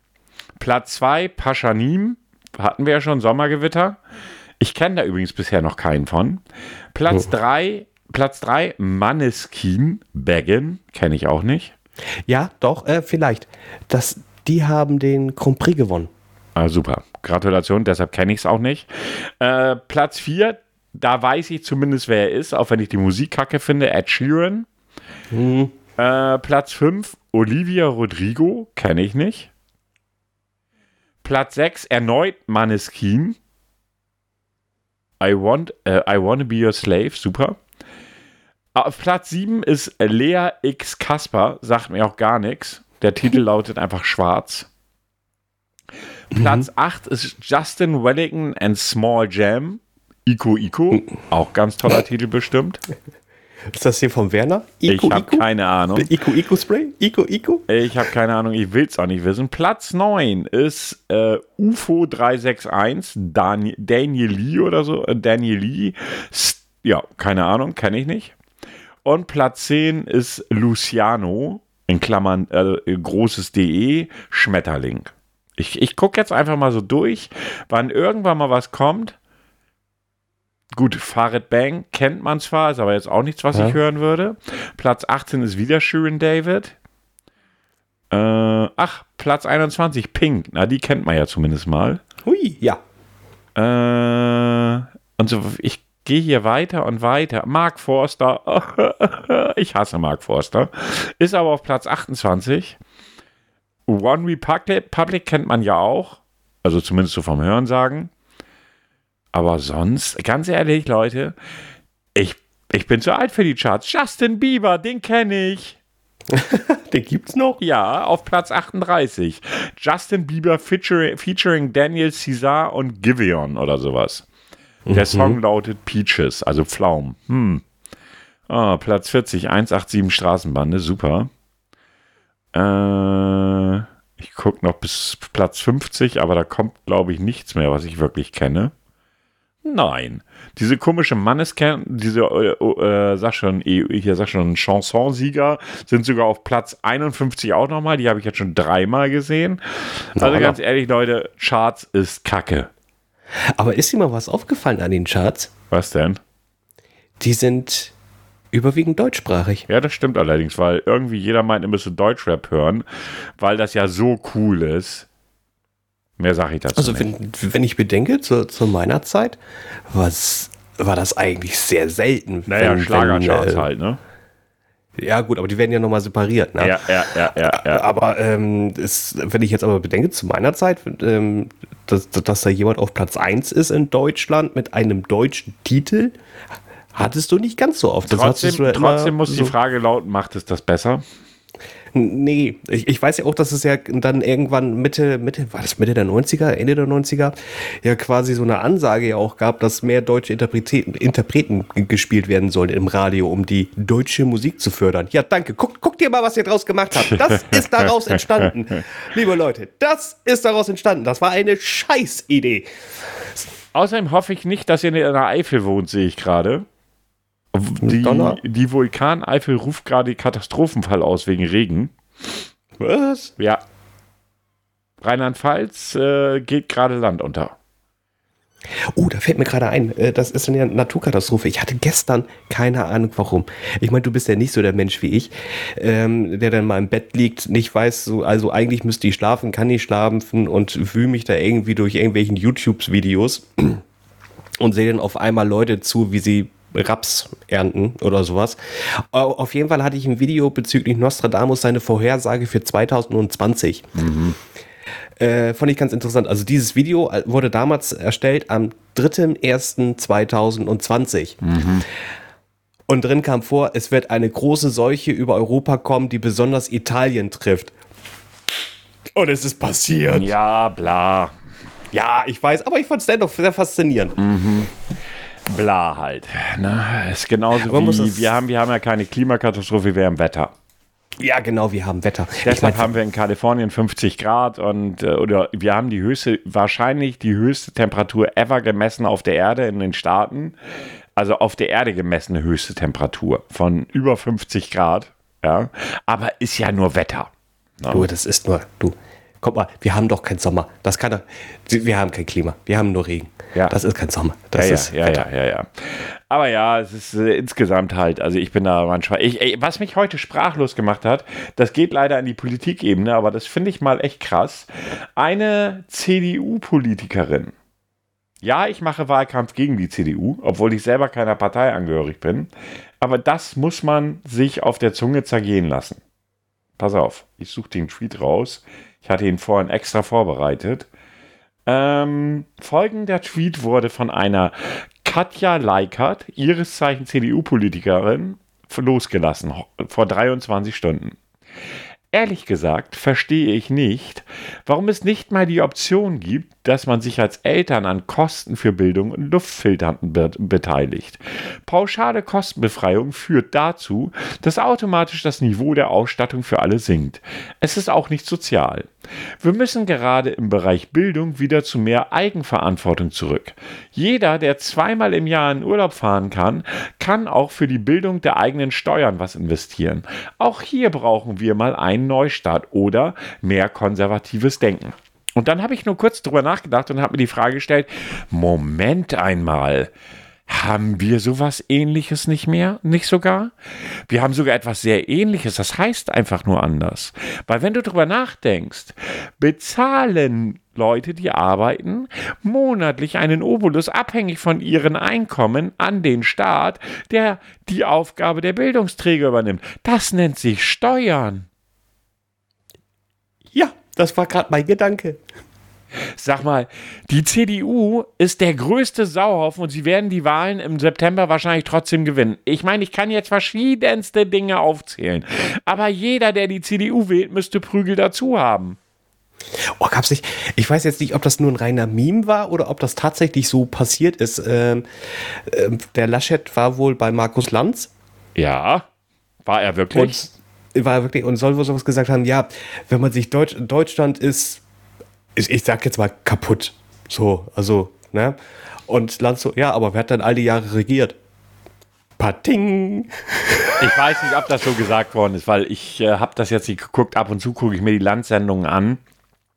Platz 2, Paschanim, hatten wir ja schon, Sommergewitter. Ich kenne da übrigens bisher noch keinen von. Platz 3, oh. Platz 3, Manneskin, Baggin, kenne ich auch nicht. Ja, doch, äh, vielleicht. Das, die haben den Grand Prix gewonnen. Ah, super. Gratulation, deshalb kenne ich es auch nicht. Äh, Platz 4, da weiß ich zumindest, wer er ist, auch wenn ich die Musik kacke finde. Ed Sheeran. Mhm. Äh, Platz 5, Olivia Rodrigo, kenne ich nicht. Platz 6, erneut Maneskin. I want, uh, I wanna be your slave, super. Auf Platz 7 ist Lea X Kasper, sagt mir auch gar nichts. Der Titel *laughs* lautet einfach schwarz. Platz mhm. 8 ist Justin Wellington and Small Jam. Ico Ico. Auch ganz toller Titel bestimmt. Ist das hier von Werner? Ico, ich habe keine Ahnung. Ico Ico Spray? Ico Ico? Ich habe keine Ahnung, ich will es auch nicht wissen. Platz 9 ist äh, UFO 361, Dan Daniel Lee oder so. Äh, Daniel Lee. Ja, keine Ahnung, kenne ich nicht. Und Platz 10 ist Luciano, in Klammern äh, großes DE, Schmetterling. Ich, ich gucke jetzt einfach mal so durch, wann irgendwann mal was kommt. Gut, Farid Bang kennt man zwar, ist aber jetzt auch nichts, was ja. ich hören würde. Platz 18 ist wieder Shirin David. Äh, ach, Platz 21, Pink. Na, die kennt man ja zumindest mal. Hui, ja. Äh, und so, ich gehe hier weiter und weiter. Mark Forster, *laughs* ich hasse Mark Forster, ist aber auf Platz 28. One Republic Public kennt man ja auch, also zumindest so vom Hörensagen. Aber sonst, ganz ehrlich, Leute, ich, ich bin zu alt für die Charts. Justin Bieber, den kenne ich. *laughs* den gibt's noch? Ja, auf Platz 38. Justin Bieber featuring, featuring Daniel Caesar und Giveon oder sowas. Der mhm. Song lautet Peaches, also Pflaum. Hm. Oh, Platz 40, 187 Straßenbande, super. Äh, ich gucke noch bis Platz 50, aber da kommt, glaube ich, nichts mehr, was ich wirklich kenne. Nein. Diese komische Manneskern, diese, äh, äh, sag schon, hier sag schon, Chansonsieger sind sogar auf Platz 51 auch nochmal. Die habe ich jetzt schon dreimal gesehen. Also ganz ehrlich, Leute, Charts ist Kacke. Aber ist dir mal was aufgefallen an den Charts? Was denn? Die sind überwiegend deutschsprachig. Ja, das stimmt allerdings, weil irgendwie jeder meint, er müsse Deutschrap hören, weil das ja so cool ist. Mehr sage ich dazu also, nicht. Wenn, wenn ich bedenke, zu, zu meiner Zeit was, war das eigentlich sehr selten. Naja, Schlagercharts äh, halt, ne? Ja, gut, aber die werden ja nochmal separiert. Ne? Ja, ja, ja, ja, ja. Aber ähm, ist, wenn ich jetzt aber bedenke, zu meiner Zeit, ähm, dass, dass da jemand auf Platz 1 ist in Deutschland mit einem deutschen Titel, hattest du nicht ganz so oft. Das trotzdem, ja trotzdem muss so die Frage lauten, macht es das besser? Nee, ich, ich weiß ja auch, dass es ja dann irgendwann Mitte, Mitte, war das Mitte der 90er, Ende der 90er, ja quasi so eine Ansage ja auch gab, dass mehr deutsche Interpreten, Interpreten gespielt werden sollen im Radio, um die deutsche Musik zu fördern. Ja, danke. Guck, guck dir mal, was ihr draus gemacht habt. Das ist daraus entstanden. *laughs* Liebe Leute, das ist daraus entstanden. Das war eine Scheißidee. Außerdem hoffe ich nicht, dass ihr in der Eifel wohnt, sehe ich gerade. Die, die Vulkaneifel ruft gerade Katastrophenfall aus wegen Regen. Was? Ja. Rheinland-Pfalz äh, geht gerade Land unter. Oh, da fällt mir gerade ein, äh, das ist eine Naturkatastrophe. Ich hatte gestern keine Ahnung warum. Ich meine, du bist ja nicht so der Mensch wie ich, ähm, der dann mal im Bett liegt, nicht weiß, so, also eigentlich müsste ich schlafen, kann nicht schlafen und wühle mich da irgendwie durch irgendwelchen YouTube-Videos und sehe dann auf einmal Leute zu, wie sie Raps ernten oder sowas. Auf jeden Fall hatte ich ein Video bezüglich Nostradamus, seine Vorhersage für 2020. Mhm. Äh, fand ich ganz interessant. Also dieses Video wurde damals erstellt am 3.1.2020. Mhm. Und drin kam vor, es wird eine große Seuche über Europa kommen, die besonders Italien trifft. Und es ist passiert. Ja, bla. Ja, ich weiß, aber ich fand es dennoch sehr faszinierend. Mhm. Bla halt. Ne? Ist genauso aber wie wir haben, wir haben ja keine Klimakatastrophe, wir haben Wetter. Ja, genau, wir haben Wetter. Deshalb haben wir in Kalifornien 50 Grad und äh, oder wir haben die höchste, wahrscheinlich die höchste Temperatur ever gemessen auf der Erde in den Staaten. Also auf der Erde gemessene höchste Temperatur von über 50 Grad. Ja, aber ist ja nur Wetter. Ne? Du, das ist nur, du, guck mal, wir haben doch keinen Sommer. Das kann doch, wir haben kein Klima, wir haben nur Regen. Ja. Das ist kein Sommer. Das ja, ist ja, ja, ja, ja, Aber ja, es ist äh, insgesamt halt, also ich bin da manchmal, ich, ey, was mich heute sprachlos gemacht hat, das geht leider in die Politikebene, aber das finde ich mal echt krass. Eine CDU-Politikerin, ja, ich mache Wahlkampf gegen die CDU, obwohl ich selber keiner Partei angehörig bin, aber das muss man sich auf der Zunge zergehen lassen. Pass auf, ich suche den Tweet raus. Ich hatte ihn vorhin extra vorbereitet. Ähm, folgender Tweet wurde von einer Katja Leikert, ihres Zeichen CDU-Politikerin, losgelassen, vor 23 Stunden. Ehrlich gesagt verstehe ich nicht, warum es nicht mal die Option gibt, dass man sich als Eltern an Kosten für Bildung und Luftfiltern be beteiligt. Pauschale Kostenbefreiung führt dazu, dass automatisch das Niveau der Ausstattung für alle sinkt. Es ist auch nicht sozial. Wir müssen gerade im Bereich Bildung wieder zu mehr Eigenverantwortung zurück. Jeder, der zweimal im Jahr in Urlaub fahren kann, kann auch für die Bildung der eigenen Steuern was investieren. Auch hier brauchen wir mal einen Neustart oder mehr konservatives Denken. Und dann habe ich nur kurz drüber nachgedacht und habe mir die Frage gestellt: Moment einmal. Haben wir sowas ähnliches nicht mehr? Nicht sogar? Wir haben sogar etwas sehr ähnliches, das heißt einfach nur anders. Weil wenn du drüber nachdenkst, bezahlen Leute, die arbeiten, monatlich einen Obolus abhängig von ihren Einkommen an den Staat, der die Aufgabe der Bildungsträger übernimmt. Das nennt sich Steuern. Ja, das war gerade mein Gedanke. Sag mal, die CDU ist der größte Sauhaufen und sie werden die Wahlen im September wahrscheinlich trotzdem gewinnen. Ich meine, ich kann jetzt verschiedenste Dinge aufzählen, aber jeder, der die CDU wählt, müsste Prügel dazu haben. Oh, gab's nicht. Ich weiß jetzt nicht, ob das nur ein reiner Meme war oder ob das tatsächlich so passiert ist. Ähm, äh, der Laschet war wohl bei Markus Lanz. Ja, war er wirklich? Und war wirklich und soll wohl sowas gesagt haben, ja, wenn man sich Deutsch, Deutschland ist, ich, ich sag jetzt mal kaputt. So, also, ne? Und Land so, ja, aber wer hat dann all die Jahre regiert? Pating! Ich weiß nicht, ob das so gesagt worden ist, weil ich äh, habe das jetzt nicht geguckt. Ab und zu gucke ich mir die Landsendungen an.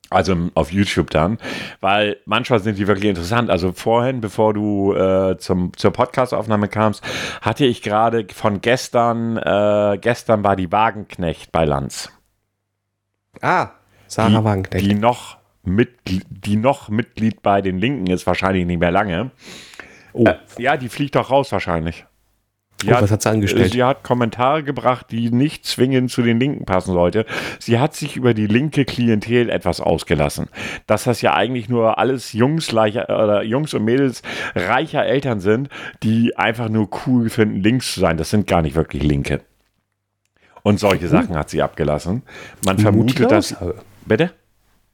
Also auf YouTube dann, weil manchmal sind die wirklich interessant. Also vorhin, bevor du äh, zum, zur Podcastaufnahme kamst, hatte ich gerade von gestern, äh, gestern war die Wagenknecht bei Lanz. Ah, Sarah die, Wagenknecht. Die noch, Mitglied, die noch Mitglied bei den Linken ist, wahrscheinlich nicht mehr lange. Oh. Äh, ja, die fliegt doch raus wahrscheinlich. Sie oh, hat, was hat sie angestellt? Sie hat Kommentare gebracht, die nicht zwingend zu den Linken passen sollte. Sie hat sich über die linke Klientel etwas ausgelassen. Dass das ja eigentlich nur alles Jungs, oder Jungs und Mädels reicher Eltern sind, die einfach nur cool finden, links zu sein. Das sind gar nicht wirklich Linke. Und solche Sachen hat sie abgelassen. Man vermutet, dass. Bitte?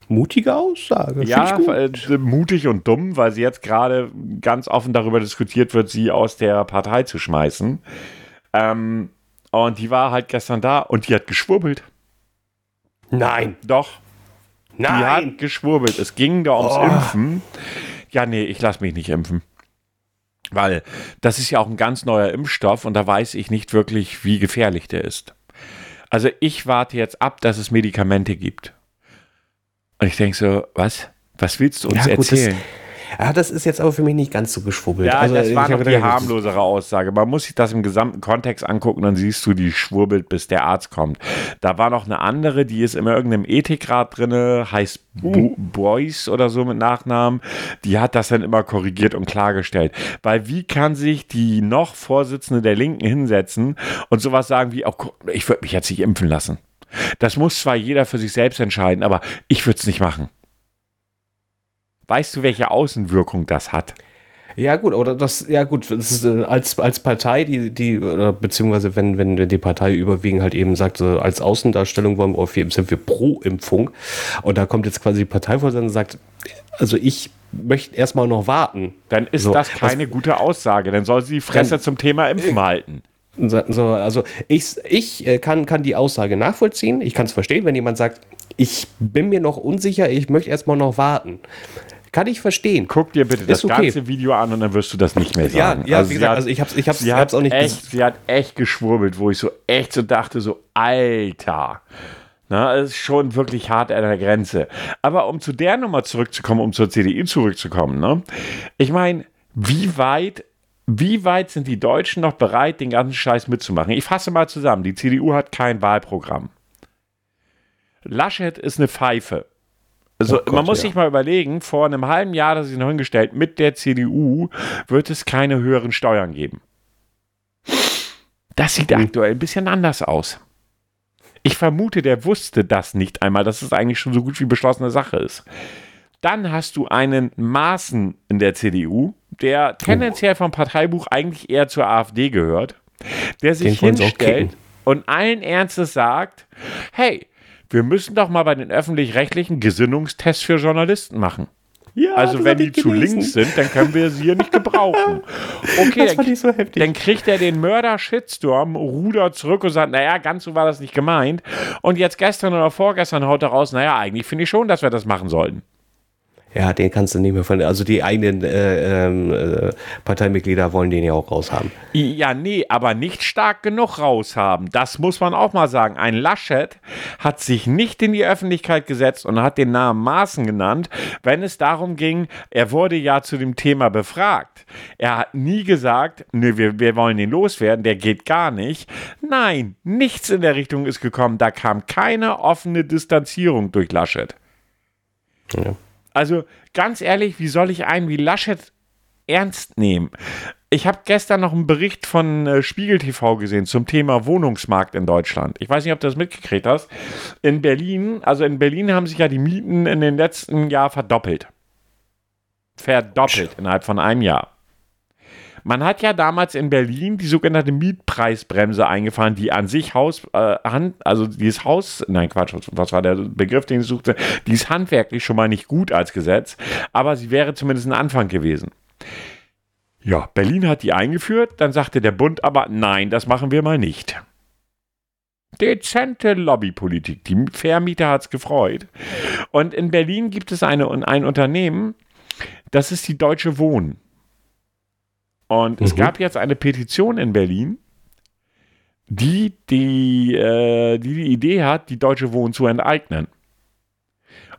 Mutige Aussage. Ja, äh, mutig und dumm, weil sie jetzt gerade ganz offen darüber diskutiert wird, sie aus der Partei zu schmeißen. Ähm, und die war halt gestern da und die hat geschwurbelt. Nein. Doch. Nein. Die hat geschwurbelt. Es ging da ums oh. Impfen. Ja, nee, ich lasse mich nicht impfen. Weil das ist ja auch ein ganz neuer Impfstoff und da weiß ich nicht wirklich, wie gefährlich der ist. Also ich warte jetzt ab, dass es Medikamente gibt. Und ich denke so, was? Was willst du uns ja, gut, erzählen? Das, ja, das ist jetzt aber für mich nicht ganz so geschwurbelt. Ja, also, das war noch die harmlosere Aussage. Man muss sich das im gesamten Kontext angucken, dann siehst du, die schwurbelt, bis der Arzt kommt. Da war noch eine andere, die ist in irgendeinem Ethikrat drin, heißt uh. Boyce oder so mit Nachnamen. Die hat das dann immer korrigiert und klargestellt. Weil wie kann sich die noch Vorsitzende der Linken hinsetzen und sowas sagen wie, oh, ich würde mich jetzt nicht impfen lassen? Das muss zwar jeder für sich selbst entscheiden, aber ich würde es nicht machen. Weißt du, welche Außenwirkung das hat? Ja, gut, oder das, ja gut, das ist äh, als, als Partei, die, die, beziehungsweise wenn, wenn die Partei überwiegend halt eben sagt, so als Außendarstellung wollen wir, sind wir pro Impfung. Und da kommt jetzt quasi die Parteivorsitzende und sagt, also ich möchte erstmal noch warten. Dann ist so, das keine was, gute Aussage. Dann soll sie die Fresse dann, zum Thema Impfen äh, halten. So, also ich, ich äh, kann, kann die Aussage nachvollziehen. Ich kann es verstehen, wenn jemand sagt, ich bin mir noch unsicher, ich möchte erstmal noch warten. Kann ich verstehen. Guck dir bitte das okay. ganze Video an und dann wirst du das nicht mehr sagen. Ja, ja also wie gesagt, hat, also ich hab's, ich hab's, sie hab's auch nicht echt, Sie hat echt geschwurbelt, wo ich so echt so dachte, so, Alter. Na, das ist schon wirklich hart an der Grenze. Aber um zu der Nummer zurückzukommen, um zur CDU zurückzukommen, ne? Ich meine, wie weit wie weit sind die Deutschen noch bereit, den ganzen Scheiß mitzumachen? Ich fasse mal zusammen. Die CDU hat kein Wahlprogramm. Laschet ist eine Pfeife. Also oh Gott, man muss ja. sich mal überlegen, vor einem halben Jahr, das ist noch hingestellt, mit der CDU wird es keine höheren Steuern geben. Das sieht mhm. aktuell ein bisschen anders aus. Ich vermute, der wusste das nicht einmal, dass es eigentlich schon so gut wie beschlossene Sache ist. Dann hast du einen Maßen in der CDU, der tendenziell vom Parteibuch eigentlich eher zur AfD gehört, der sich hinstellt und allen Ernstes sagt, hey, wir müssen doch mal bei den öffentlich-rechtlichen Gesinnungstests für Journalisten machen. Ja, also wenn die zu links sind, dann können wir sie hier nicht gebrauchen. *laughs* Okay, dann, so dann, kriegt er den Mörder-Shitstorm, rudert zurück und sagt, naja, ganz so war das nicht gemeint. Und jetzt gestern oder vorgestern haut er raus, naja, eigentlich finde ich schon, dass wir das machen sollten. Ja, den kannst du nicht mehr von. Also die eigenen äh, ähm, äh, Parteimitglieder wollen den ja auch raushaben. Ja, nee, aber nicht stark genug raushaben. Das muss man auch mal sagen. Ein Laschet hat sich nicht in die Öffentlichkeit gesetzt und hat den Namen Maaßen genannt, wenn es darum ging, er wurde ja zu dem Thema befragt. Er hat nie gesagt, nö, wir, wir wollen ihn loswerden, der geht gar nicht. Nein, nichts in der Richtung ist gekommen. Da kam keine offene Distanzierung durch Laschet. Ja. Also ganz ehrlich, wie soll ich einen wie Laschet ernst nehmen? Ich habe gestern noch einen Bericht von äh, Spiegel TV gesehen zum Thema Wohnungsmarkt in Deutschland. Ich weiß nicht, ob du das mitgekriegt hast. In Berlin, also in Berlin haben sich ja die Mieten in den letzten Jahren verdoppelt. Verdoppelt innerhalb von einem Jahr. Man hat ja damals in Berlin die sogenannte Mietpreisbremse eingefahren, die an sich Haus, äh, Hand, also dieses Haus, nein Quatsch, was war der Begriff, den ich suchte, die ist handwerklich schon mal nicht gut als Gesetz, aber sie wäre zumindest ein Anfang gewesen. Ja, Berlin hat die eingeführt, dann sagte der Bund aber, nein, das machen wir mal nicht. Dezente Lobbypolitik. Die Vermieter hat es gefreut. Und in Berlin gibt es eine, ein Unternehmen, das ist die Deutsche Wohnen. Und mhm. es gab jetzt eine Petition in Berlin, die die, äh, die, die Idee hat, die Deutsche Wohnen zu enteignen.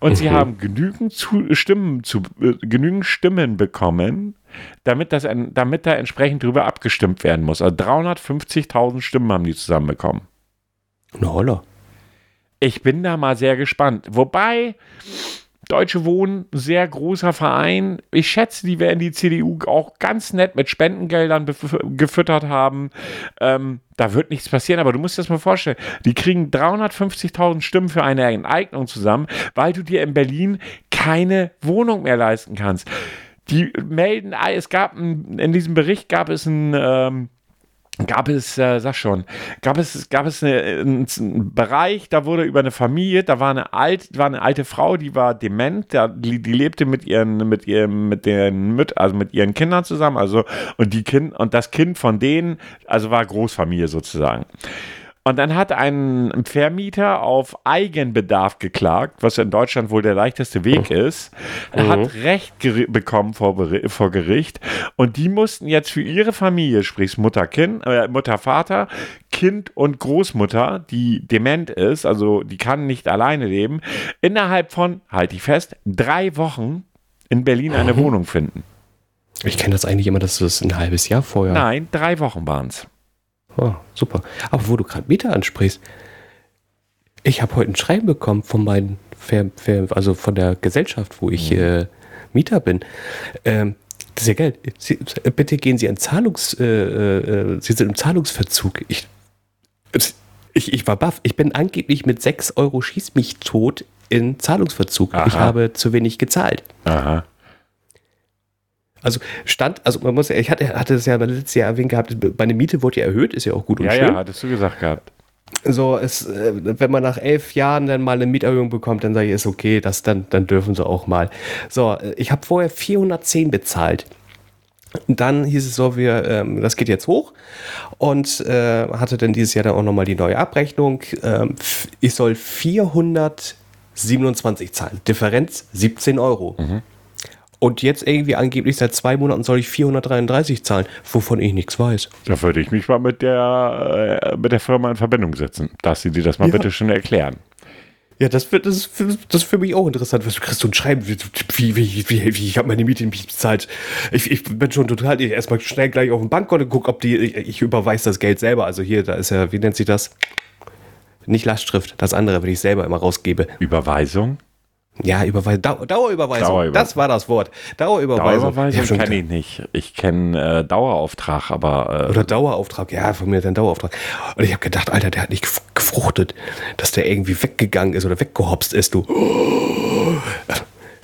Und mhm. sie haben genügend zu, Stimmen, zu, äh, genügend Stimmen bekommen, damit, das, damit da entsprechend drüber abgestimmt werden muss. Also 350.000 Stimmen haben die zusammenbekommen. Na holla. Ich bin da mal sehr gespannt. Wobei, Deutsche Wohnen, sehr großer Verein. Ich schätze, die werden die CDU auch ganz nett mit Spendengeldern gefüttert haben. Ähm, da wird nichts passieren, aber du musst dir das mal vorstellen. Die kriegen 350.000 Stimmen für eine Enteignung zusammen, weil du dir in Berlin keine Wohnung mehr leisten kannst. Die melden, es gab in diesem Bericht gab es ein, ähm, gab es, äh, sag schon, gab es, gab es eine, einen, einen, Bereich, da wurde über eine Familie, da war eine, alt, war eine alte Frau, die war dement, die, die lebte mit ihren, mit ihrem, mit den, mit, also mit ihren Kindern zusammen, also, und die Kind, und das Kind von denen, also war Großfamilie sozusagen. Und dann hat ein Vermieter auf Eigenbedarf geklagt, was in Deutschland wohl der leichteste Weg mhm. ist. Er mhm. hat Recht bekommen vor, vor, Gericht und die mussten jetzt für ihre Familie, sprich Mutter, kind, äh, Mutter, Vater, Kind und Großmutter, die dement ist, also die kann nicht alleine leben, innerhalb von, halte ich fest, drei Wochen in Berlin eine mhm. Wohnung finden. Ich kenne das eigentlich immer, dass das ein halbes Jahr vorher. Nein, drei Wochen waren es. Oh, super. Aber wo du gerade Mieter ansprichst, ich habe heute ein Schreiben bekommen von meinen, also von der Gesellschaft, wo ich mhm. äh, Mieter bin. Ähm, das ist ja Geld. Bitte gehen Sie in Zahlungs, äh, äh, Sie sind im Zahlungsverzug. Ich, ich, ich war baff. Ich bin angeblich mit 6 Euro schieß mich tot in Zahlungsverzug. Aha. Ich habe zu wenig gezahlt. Aha. Also stand, also man muss ich hatte, hatte es ja letztes Jahr erwähnt gehabt, meine Miete wurde ja erhöht, ist ja auch gut und ja, schön. Ja, ja, hattest du gesagt gehabt. So, es, äh, wenn man nach elf Jahren dann mal eine Mieterhöhung bekommt, dann sage ich, ist okay, das, dann, dann dürfen sie auch mal. So, äh, ich habe vorher 410 bezahlt. Dann hieß es so, wir, ähm, das geht jetzt hoch und äh, hatte dann dieses Jahr dann auch nochmal die neue Abrechnung. Ähm, ich soll 427 zahlen. Differenz 17 Euro. Mhm. Und jetzt irgendwie angeblich seit zwei Monaten soll ich 433 zahlen, wovon ich nichts weiß. Da würde ich mich mal mit der, äh, mit der Firma in Verbindung setzen, dass sie dir das mal ja. bitte schon erklären. Ja, das, wird, das, ist für, das ist für mich auch interessant. Was kriegst du ein Schreiben? Wie, wie, wie, wie, wie ich habe meine Miete nicht bezahlt. Ich, ich bin schon total, ich erstmal schnell gleich auf den Bankkonto guck, ob die, ich, ich überweise das Geld selber. Also hier, da ist ja, wie nennt sich das? Nicht Lastschrift, das andere, wenn ich selber immer rausgebe. Überweisung? Ja, Überweisung, Dau Dauerüberweisung. Dauerüberweisung. Das war das Wort. Dauerüberweisung. Dauerüberweisung kenne ich nicht. Ich kenne äh, Dauerauftrag, aber. Äh Oder Dauerauftrag, ja, von mir ist ein Dauerauftrag. Und ich habe gedacht, Alter, der hat nicht gefruchtet, dass der irgendwie weggegangen ist oder weggehopst ist, du.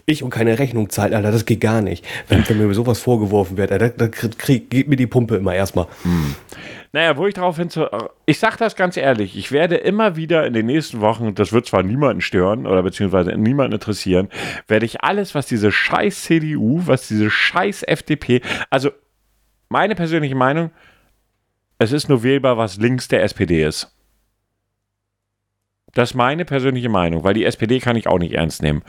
Ich und keine Rechnung zahlt, Alter, das geht gar nicht. Wenn, wenn mir sowas vorgeworfen wird, da, da krieg, geht mir die Pumpe immer erstmal. Hm. Naja, wo ich darauf hin zu. Ich sag das ganz ehrlich, ich werde immer wieder in den nächsten Wochen, das wird zwar niemanden stören oder beziehungsweise niemanden interessieren, werde ich alles, was diese scheiß CDU, was diese scheiß FDP, also meine persönliche Meinung, es ist nur wählbar, was links der SPD ist. Das ist meine persönliche Meinung, weil die SPD kann ich auch nicht ernst nehmen.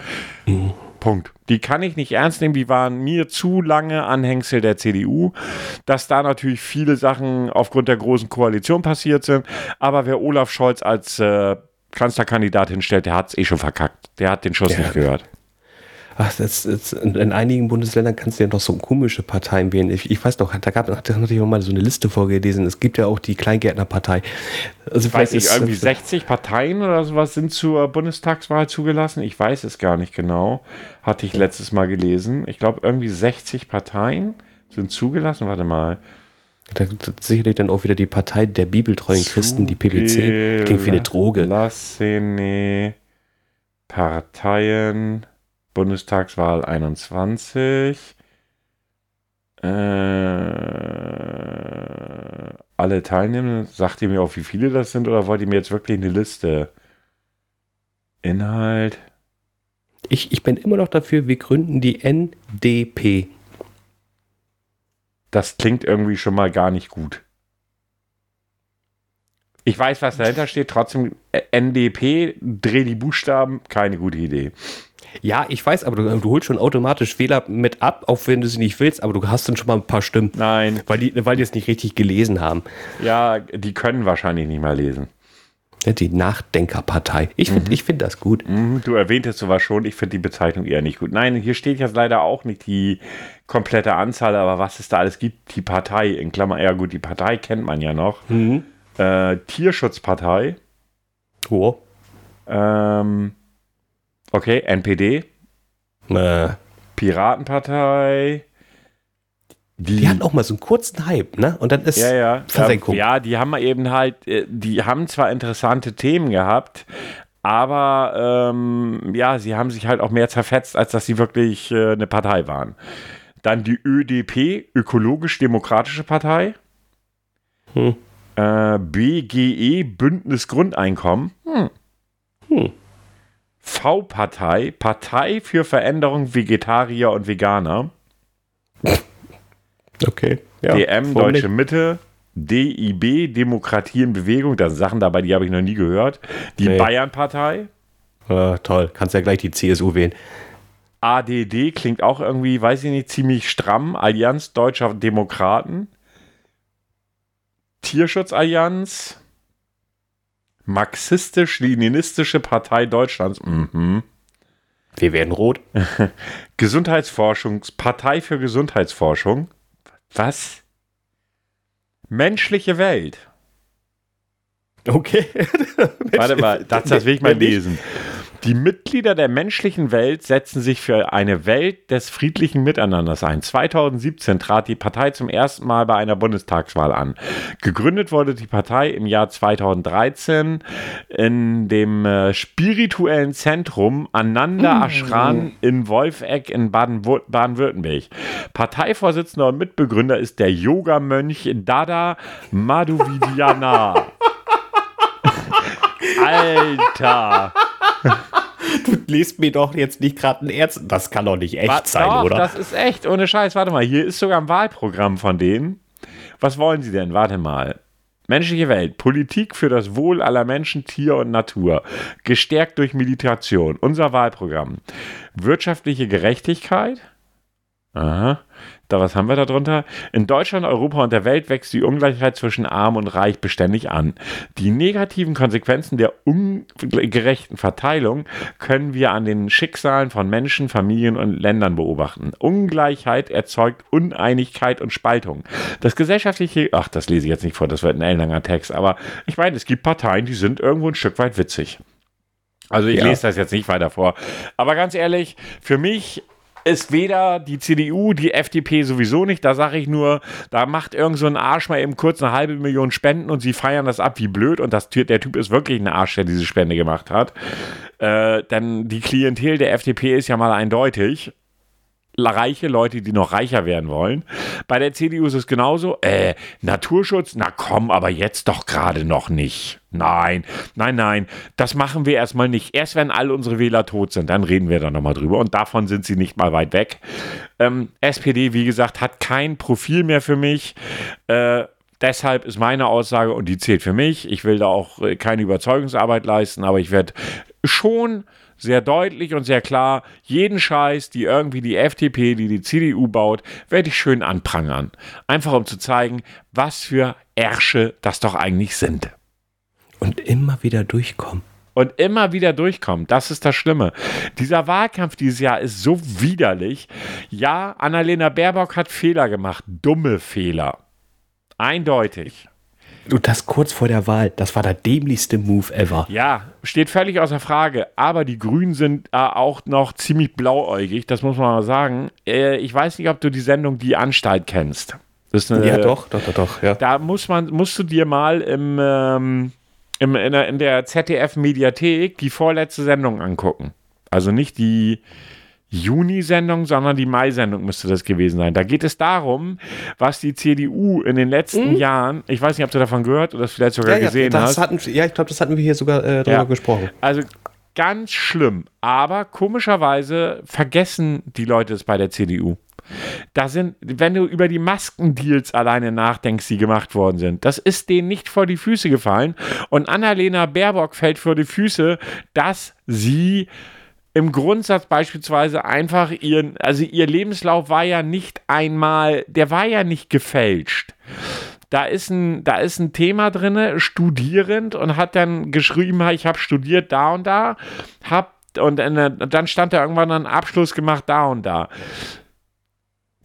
Mhm. Punkt. Die kann ich nicht ernst nehmen. Die waren mir zu lange Anhängsel der CDU. Dass da natürlich viele Sachen aufgrund der großen Koalition passiert sind. Aber wer Olaf Scholz als äh, Kanzlerkandidat hinstellt, der hat es eh schon verkackt. Der hat den Schuss ja. nicht gehört. Ach, das, das, in einigen Bundesländern kannst du ja noch so komische Parteien wählen. Ich, ich weiß noch, da gab da hatte ich mal so eine Liste vorgelesen. Es gibt ja auch die Kleingärtnerpartei. Also ich weiß nicht, irgendwie 60 Parteien oder sowas sind zur Bundestagswahl zugelassen. Ich weiß es gar nicht genau. Hatte ich letztes Mal gelesen. Ich glaube, irgendwie 60 Parteien sind zugelassen. Warte mal. Da sicherlich dann auch wieder die Partei der bibeltreuen Christen, die PPC, gegen viele Droge. Lassene Parteien. Bundestagswahl 21. Äh, alle Teilnehmer, sagt ihr mir auch, wie viele das sind, oder wollt ihr mir jetzt wirklich eine Liste? Inhalt. Ich, ich bin immer noch dafür, wir gründen die NDP. Das klingt irgendwie schon mal gar nicht gut. Ich weiß, was dahinter steht, trotzdem NDP, dreh die Buchstaben, keine gute Idee. Ja, ich weiß, aber du, du, holst schon automatisch Wähler mit ab, auch wenn du sie nicht willst, aber du hast dann schon mal ein paar Stimmen. Nein. Weil die, weil die es nicht richtig gelesen haben. Ja, die können wahrscheinlich nicht mal lesen. Die Nachdenkerpartei. Ich finde mhm. find das gut. Mhm, du erwähntest sowas schon, ich finde die Bezeichnung eher nicht gut. Nein, hier steht jetzt leider auch nicht die komplette Anzahl, aber was es da alles gibt, die Partei, in Klammer, ja gut, die Partei kennt man ja noch. Mhm. Äh, Tierschutzpartei. Oh. Ähm, Okay, NPD. Äh. Piratenpartei. Die, die hatten auch mal so einen kurzen Hype, ne? Und dann ist ja, ja. Versenkung. Ja, die haben eben halt, äh, die haben zwar interessante Themen gehabt, aber ähm, ja, sie haben sich halt auch mehr zerfetzt, als dass sie wirklich äh, eine Partei waren. Dann die ÖDP, Ökologisch-Demokratische Partei. Hm. Äh, BGE, Bündnis Grundeinkommen. Hm. Hm. V-Partei, Partei für Veränderung Vegetarier und Veganer. Okay. Ja, DM, Deutsche Mitte, DIB, Demokratie in Bewegung, das sind Sachen dabei, die habe ich noch nie gehört. Die nee. Bayern-Partei. Ah, toll, kannst ja gleich die CSU wählen. ADD klingt auch irgendwie, weiß ich nicht, ziemlich stramm. Allianz Deutscher Demokraten. Tierschutzallianz. Marxistisch-Leninistische Partei Deutschlands. Mhm. Wir werden rot. *laughs* Gesundheitsforschungspartei für Gesundheitsforschung. Was? Menschliche Welt. Okay. *laughs* Warte mal, das, das will ich mal lesen. Die Mitglieder der menschlichen Welt setzen sich für eine Welt des friedlichen Miteinanders ein. 2017 trat die Partei zum ersten Mal bei einer Bundestagswahl an. Gegründet wurde die Partei im Jahr 2013 in dem äh, spirituellen Zentrum Ananda Ashran in Wolfegg in Baden-Württemberg. Parteivorsitzender und Mitbegründer ist der Yoga-Mönch Dada Madhuvidyana. *laughs* Alter! Du liest mir doch jetzt nicht gerade ein Ernst. Das kann doch nicht echt Was, sein, doch, oder? Das ist echt, ohne Scheiß. Warte mal, hier ist sogar ein Wahlprogramm von denen. Was wollen sie denn? Warte mal. Menschliche Welt, Politik für das Wohl aller Menschen, Tier und Natur, gestärkt durch Meditation, unser Wahlprogramm. Wirtschaftliche Gerechtigkeit, Aha. Da, was haben wir da drunter? In Deutschland, Europa und der Welt wächst die Ungleichheit zwischen Arm und Reich beständig an. Die negativen Konsequenzen der ungerechten Verteilung können wir an den Schicksalen von Menschen, Familien und Ländern beobachten. Ungleichheit erzeugt Uneinigkeit und Spaltung. Das gesellschaftliche, ach, das lese ich jetzt nicht vor, das wird ein ellenlanger Text, aber ich meine, es gibt Parteien, die sind irgendwo ein Stück weit witzig. Also ich ja. lese das jetzt nicht weiter vor. Aber ganz ehrlich, für mich ist weder die CDU, die FDP sowieso nicht. Da sage ich nur, da macht irgend so ein Arsch mal eben kurz eine halbe Million Spenden und sie feiern das ab wie blöd. Und das, der Typ ist wirklich ein Arsch, der diese Spende gemacht hat. Äh, denn die Klientel der FDP ist ja mal eindeutig reiche Leute, die noch reicher werden wollen. Bei der CDU ist es genauso. Äh, Naturschutz? Na komm, aber jetzt doch gerade noch nicht. Nein, nein, nein, das machen wir erstmal nicht. Erst wenn alle unsere Wähler tot sind, dann reden wir da nochmal drüber. Und davon sind sie nicht mal weit weg. Ähm, SPD, wie gesagt, hat kein Profil mehr für mich. Äh, Deshalb ist meine Aussage, und die zählt für mich, ich will da auch äh, keine Überzeugungsarbeit leisten, aber ich werde schon sehr deutlich und sehr klar, jeden Scheiß, die irgendwie die FDP, die die CDU baut, werde ich schön anprangern. Einfach um zu zeigen, was für Ärsche das doch eigentlich sind. Und immer wieder durchkommen. Und immer wieder durchkommen. Das ist das Schlimme. Dieser Wahlkampf dieses Jahr ist so widerlich. Ja, Annalena Baerbock hat Fehler gemacht. Dumme Fehler. Eindeutig. Und das kurz vor der Wahl, das war der dämlichste Move ever. Ja, steht völlig außer Frage. Aber die Grünen sind äh, auch noch ziemlich blauäugig, das muss man mal sagen. Äh, ich weiß nicht, ob du die Sendung Die Anstalt kennst. Eine, ja, doch, doch, doch, doch. Ja. Da muss man, musst du dir mal im, ähm, im, in der, in der ZDF-Mediathek die vorletzte Sendung angucken. Also nicht die, Juni-Sendung, sondern die Mai-Sendung müsste das gewesen sein. Da geht es darum, was die CDU in den letzten mhm. Jahren, ich weiß nicht, ob du davon gehört oder das vielleicht sogar ja, ja, gesehen hast. Hatten, ja, ich glaube, das hatten wir hier sogar äh, darüber ja. gesprochen. Also ganz schlimm. Aber komischerweise vergessen die Leute es bei der CDU. Da sind, wenn du über die Maskendeals alleine nachdenkst, die gemacht worden sind, das ist denen nicht vor die Füße gefallen. Und Annalena Baerbock fällt vor die Füße, dass sie im Grundsatz beispielsweise einfach ihren, also ihr Lebenslauf war ja nicht einmal, der war ja nicht gefälscht. Da ist ein, da ist ein Thema drin, studierend und hat dann geschrieben, ich habe studiert da und da, hab und dann stand da irgendwann einen Abschluss gemacht da und da.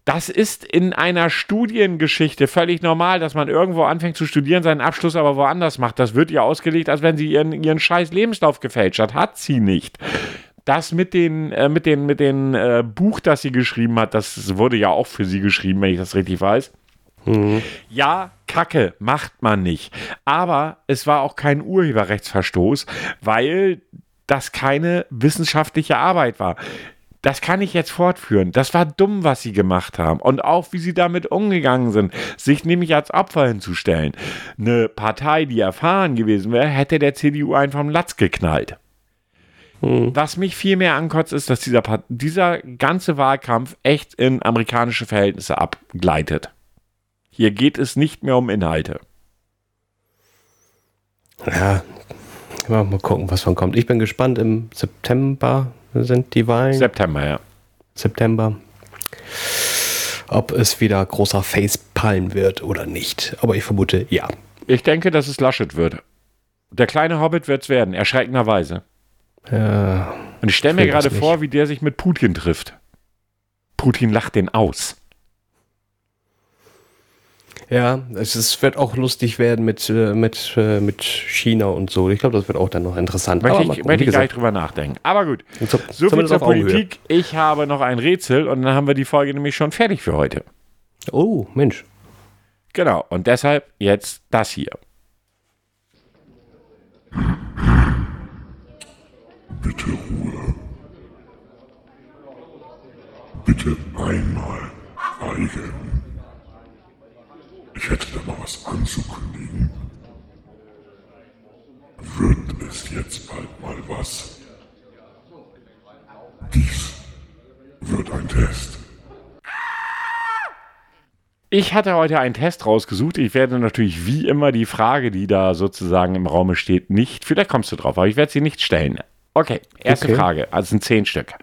Das ist in einer Studiengeschichte völlig normal, dass man irgendwo anfängt zu studieren, seinen Abschluss aber woanders macht. Das wird ihr ausgelegt, als wenn sie ihren, ihren scheiß Lebenslauf gefälscht hat. Hat sie nicht das mit den, äh, mit den, mit den äh, Buch, das sie geschrieben hat, das wurde ja auch für sie geschrieben, wenn ich das richtig weiß. Mhm. Ja, Kacke, macht man nicht. Aber es war auch kein Urheberrechtsverstoß, weil das keine wissenschaftliche Arbeit war. Das kann ich jetzt fortführen. Das war dumm, was sie gemacht haben. Und auch, wie sie damit umgegangen sind, sich nämlich als Opfer hinzustellen. Eine Partei, die erfahren gewesen wäre, hätte der CDU einen vom Latz geknallt. Mhm. Was mich viel mehr ankotzt, ist, dass dieser, dieser ganze Wahlkampf echt in amerikanische Verhältnisse abgleitet. Hier geht es nicht mehr um Inhalte. Ja, mal gucken, was von kommt. Ich bin gespannt. Im September sind die Wahlen. September, ja. September. Ob es wieder großer Facepalm wird oder nicht. Aber ich vermute, ja. Ich denke, dass es Laschet wird. Der kleine Hobbit wird es werden, erschreckenderweise. Ja, Und ich stelle mir gerade vor, wie der sich mit Putin trifft. Putin lacht den aus. Ja, es, es, wird auch lustig werden mit, äh, mit, äh, mit China und so. Ich glaube, das wird auch dann noch interessant. Möchte ich, möchte ich gar nicht drüber nachdenken. Aber gut, so, so viel zur Politik. Ich habe noch ein Rätsel und dann haben wir die Folge nämlich schon fertig für heute. Oh, Mensch. Genau, und deshalb jetzt das hier. Bitte Ruhe. Bitte einmal schweigen. Ich hätte da mal was anzukündigen. Wird es jetzt bald mal was? Dies wird ein Test. Ich hatte heute einen Test rausgesucht. Ich werde natürlich wie immer die Frage, die da sozusagen im Raume steht, nicht, vielleicht kommst du drauf, aber ich werde sie nicht stellen. Okay, erste okay. Frage, also sind zehn Stück.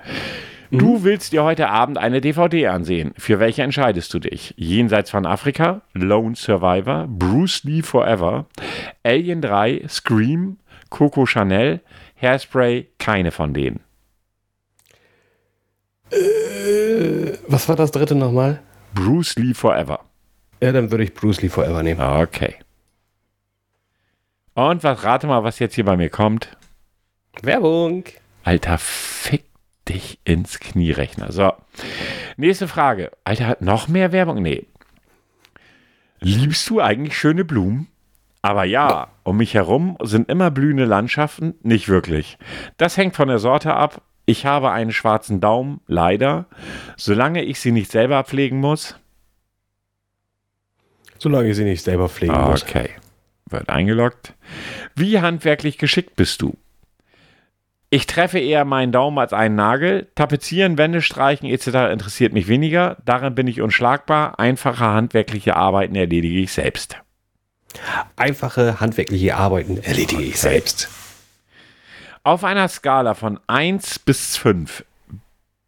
Du mhm. willst dir heute Abend eine DVD ansehen. Für welche entscheidest du dich? Jenseits von Afrika, Lone Survivor, Bruce Lee Forever, Alien 3, Scream, Coco Chanel, Hairspray, keine von denen. Äh, was war das dritte nochmal? Bruce Lee Forever. Ja, dann würde ich Bruce Lee Forever nehmen. Okay. Und was rate mal, was jetzt hier bei mir kommt? Werbung. Alter Fick dich ins Knierechner. So. Nächste Frage. Alter, hat noch mehr Werbung? Nee. Liebst du eigentlich schöne Blumen? Aber ja, um mich herum sind immer blühende Landschaften? Nicht wirklich. Das hängt von der Sorte ab. Ich habe einen schwarzen Daumen, leider. Solange ich sie nicht selber pflegen muss. Solange ich sie nicht selber pflegen okay. muss. Okay. Wird eingeloggt. Wie handwerklich geschickt bist du? Ich treffe eher meinen Daumen als einen Nagel. Tapezieren, Wände streichen etc. interessiert mich weniger. Darin bin ich unschlagbar. Einfache handwerkliche Arbeiten erledige ich selbst. Einfache handwerkliche Arbeiten erledige ich selbst. Auf einer Skala von 1 bis 5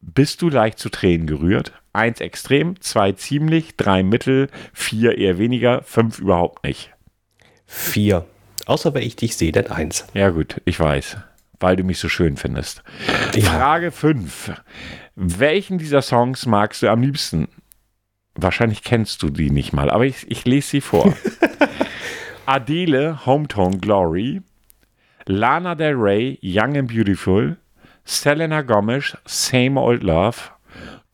bist du leicht zu Tränen gerührt. 1 extrem, 2 ziemlich, 3 mittel, 4 eher weniger, 5 überhaupt nicht. 4. Außer wenn ich dich sehe, dann 1. Ja gut, ich weiß weil du mich so schön findest. Ja. Frage 5. Welchen dieser Songs magst du am liebsten? Wahrscheinlich kennst du die nicht mal, aber ich, ich lese sie vor. *laughs* Adele, Hometown Glory. Lana Del Rey, Young and Beautiful. Selena Gomez, Same Old Love.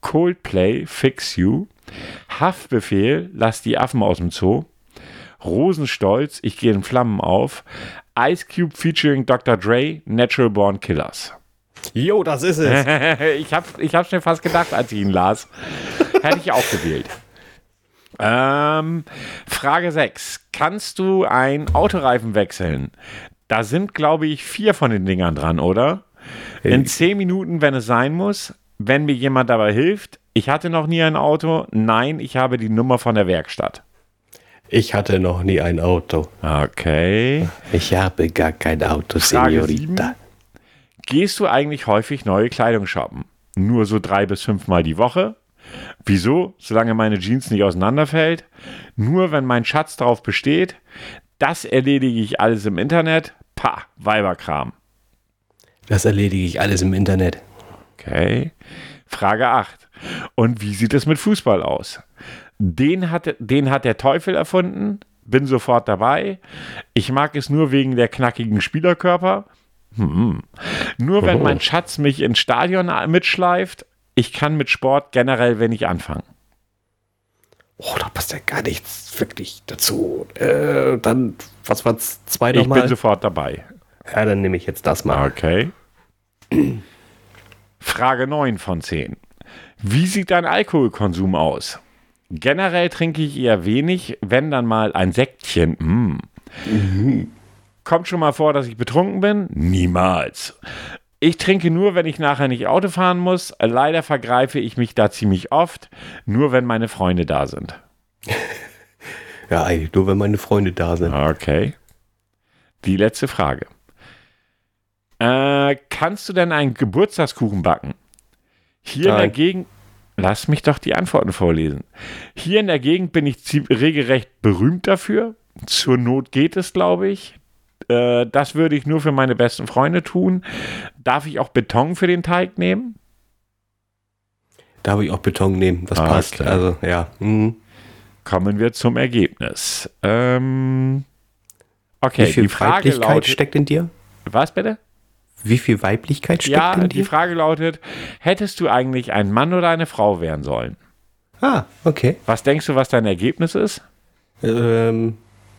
Coldplay, Fix You. Haftbefehl, Lass die Affen aus dem Zoo. Rosenstolz, Ich gehe in Flammen auf. Ice Cube featuring Dr. Dre, Natural Born Killers. Jo, das ist es. *laughs* ich habe ich hab schon fast gedacht, als ich ihn las. *laughs* Hätte ich auch gewählt. Ähm, Frage 6. Kannst du ein Autoreifen wechseln? Da sind, glaube ich, vier von den Dingern dran, oder? In zehn Minuten, wenn es sein muss. Wenn mir jemand dabei hilft. Ich hatte noch nie ein Auto. Nein, ich habe die Nummer von der Werkstatt. Ich hatte noch nie ein Auto. Okay. Ich habe gar kein Auto, Frage Senorita. Gehst du eigentlich häufig neue Kleidung shoppen? Nur so drei bis fünfmal die Woche? Wieso? Solange meine Jeans nicht auseinanderfällt? Nur wenn mein Schatz darauf besteht? Das erledige ich alles im Internet? Pah, Weiberkram. Das erledige ich alles im Internet. Okay. Frage 8. Und wie sieht es mit Fußball aus? Den hat, den hat der Teufel erfunden. Bin sofort dabei. Ich mag es nur wegen der knackigen Spielerkörper. Hm. Nur wenn oh. mein Schatz mich ins Stadion mitschleift. Ich kann mit Sport generell wenig anfangen. Oh, da passt ja gar nichts wirklich dazu. Äh, dann, was war's? Zwei nochmal? Ich bin sofort dabei. Ja, dann nehme ich jetzt das mal. Okay. Frage 9 von 10. Wie sieht dein Alkoholkonsum aus? Generell trinke ich eher wenig, wenn dann mal ein Säckchen. Mm. Mhm. Kommt schon mal vor, dass ich betrunken bin? Niemals. Ich trinke nur, wenn ich nachher nicht Auto fahren muss. Leider vergreife ich mich da ziemlich oft, nur wenn meine Freunde da sind. *laughs* ja, eigentlich nur, wenn meine Freunde da sind. Okay. Die letzte Frage. Äh, kannst du denn einen Geburtstagskuchen backen? Hier Nein. in der Gegend. Lass mich doch die Antworten vorlesen. Hier in der Gegend bin ich regelrecht berühmt dafür. Zur Not geht es, glaube ich. Äh, das würde ich nur für meine besten Freunde tun. Darf ich auch Beton für den Teig nehmen? Darf ich auch Beton nehmen? Das ah, passt. Okay. Also, ja. Mhm. kommen wir zum Ergebnis. Ähm, okay, Wie viel die Frage lautet, steckt in dir? Was bitte? Wie viel Weiblichkeit steckt ja, in dir? Ja, die Frage lautet, hättest du eigentlich ein Mann oder eine Frau werden sollen? Ah, okay. Was denkst du, was dein Ergebnis ist? Ähm,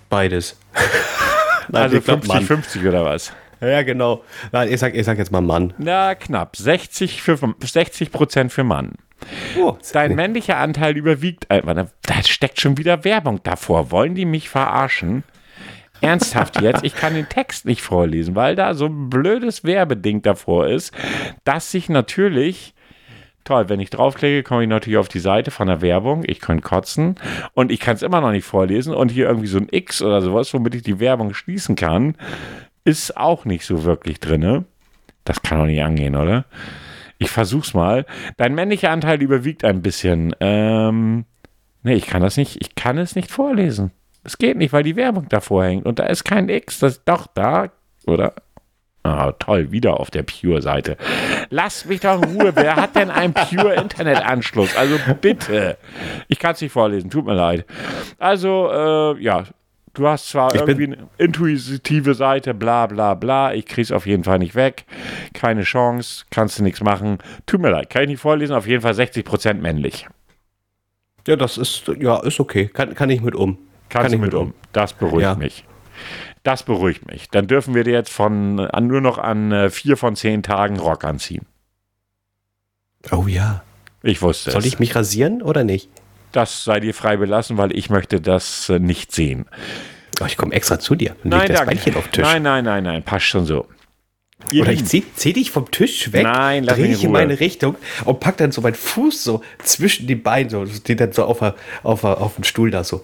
beides. *laughs* Nein, also 50-50 oder was? Ja, genau. Nein, ich sag, ich sag jetzt mal Mann. Na, knapp. 60 für 60 Prozent für Mann. Oh, Dein männlicher Anteil überwiegt. Äh, da steckt schon wieder Werbung davor. Wollen die mich verarschen? Ernsthaft jetzt? Ich kann den Text nicht vorlesen, weil da so ein blödes Werbeding davor ist, dass sich natürlich Toll, wenn ich draufklicke, komme ich natürlich auf die Seite von der Werbung. Ich kann kotzen und ich kann es immer noch nicht vorlesen. Und hier irgendwie so ein X oder sowas, womit ich die Werbung schließen kann, ist auch nicht so wirklich drin. Das kann doch nicht angehen, oder? Ich versuch's mal. Dein männlicher Anteil überwiegt ein bisschen. Ähm, nee, ich kann das nicht, ich kann es nicht vorlesen. Es geht nicht, weil die Werbung davor hängt. Und da ist kein X. Das ist doch da, oder? Ah, toll, wieder auf der Pure-Seite. Lass mich doch in Ruhe. Wer hat denn einen Pure-Internet-Anschluss? Also bitte. Ich kann es nicht vorlesen, tut mir leid. Also, äh, ja, du hast zwar ich irgendwie eine intuitive Seite, bla bla bla. Ich krieg's auf jeden Fall nicht weg. Keine Chance, kannst du nichts machen. Tut mir leid, kann ich nicht vorlesen. Auf jeden Fall 60% männlich. Ja, das ist, ja, ist okay. Kann, kann ich mit um. Kannst kann ich mit um. um. Das beruhigt ja. mich. Das beruhigt mich. Dann dürfen wir dir jetzt von an, nur noch an äh, vier von zehn Tagen Rock anziehen. Oh ja. Ich wusste Soll es. ich mich rasieren oder nicht? Das sei dir frei belassen, weil ich möchte das äh, nicht sehen. Oh, ich komme extra zu dir und nein, das Beinchen auf Tisch. Nein, nein, nein, nein, passt schon so. Ihr Oder ich zieh, zieh, dich vom Tisch weg, Nein, lass drehe ich in meine Richtung und pack dann so meinen Fuß so zwischen die Beine, so, die dann so auf, auf, auf den Stuhl da so.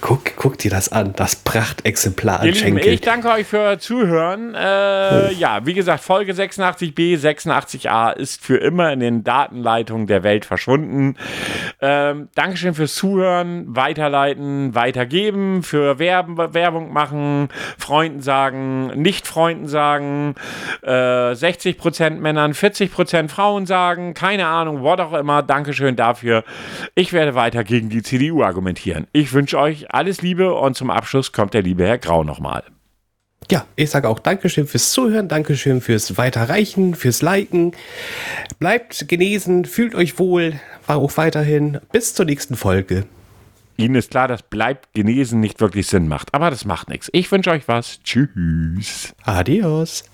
Guck, guck dir das an, das Prachtexemplar an Schenkel. Ich danke euch für Zuhören. Äh, ja, wie gesagt, Folge 86b, 86a ist für immer in den Datenleitungen der Welt verschwunden. Ähm, Dankeschön fürs Zuhören, weiterleiten, weitergeben, für Werben, Werbung machen, Freunden sagen, Nicht-Freunden sagen, äh, 60% Männern, 40% Frauen sagen, keine Ahnung, was auch immer. Dankeschön dafür. Ich werde weiter gegen die CDU argumentieren. Ich wünsche euch euch alles Liebe und zum Abschluss kommt der liebe Herr Grau nochmal. Ja, ich sage auch Dankeschön fürs Zuhören, Dankeschön fürs Weiterreichen, fürs Liken. Bleibt genesen, fühlt euch wohl, war auch weiterhin. Bis zur nächsten Folge. Ihnen ist klar, dass bleibt genesen nicht wirklich Sinn macht, aber das macht nichts. Ich wünsche euch was. Tschüss. Adios.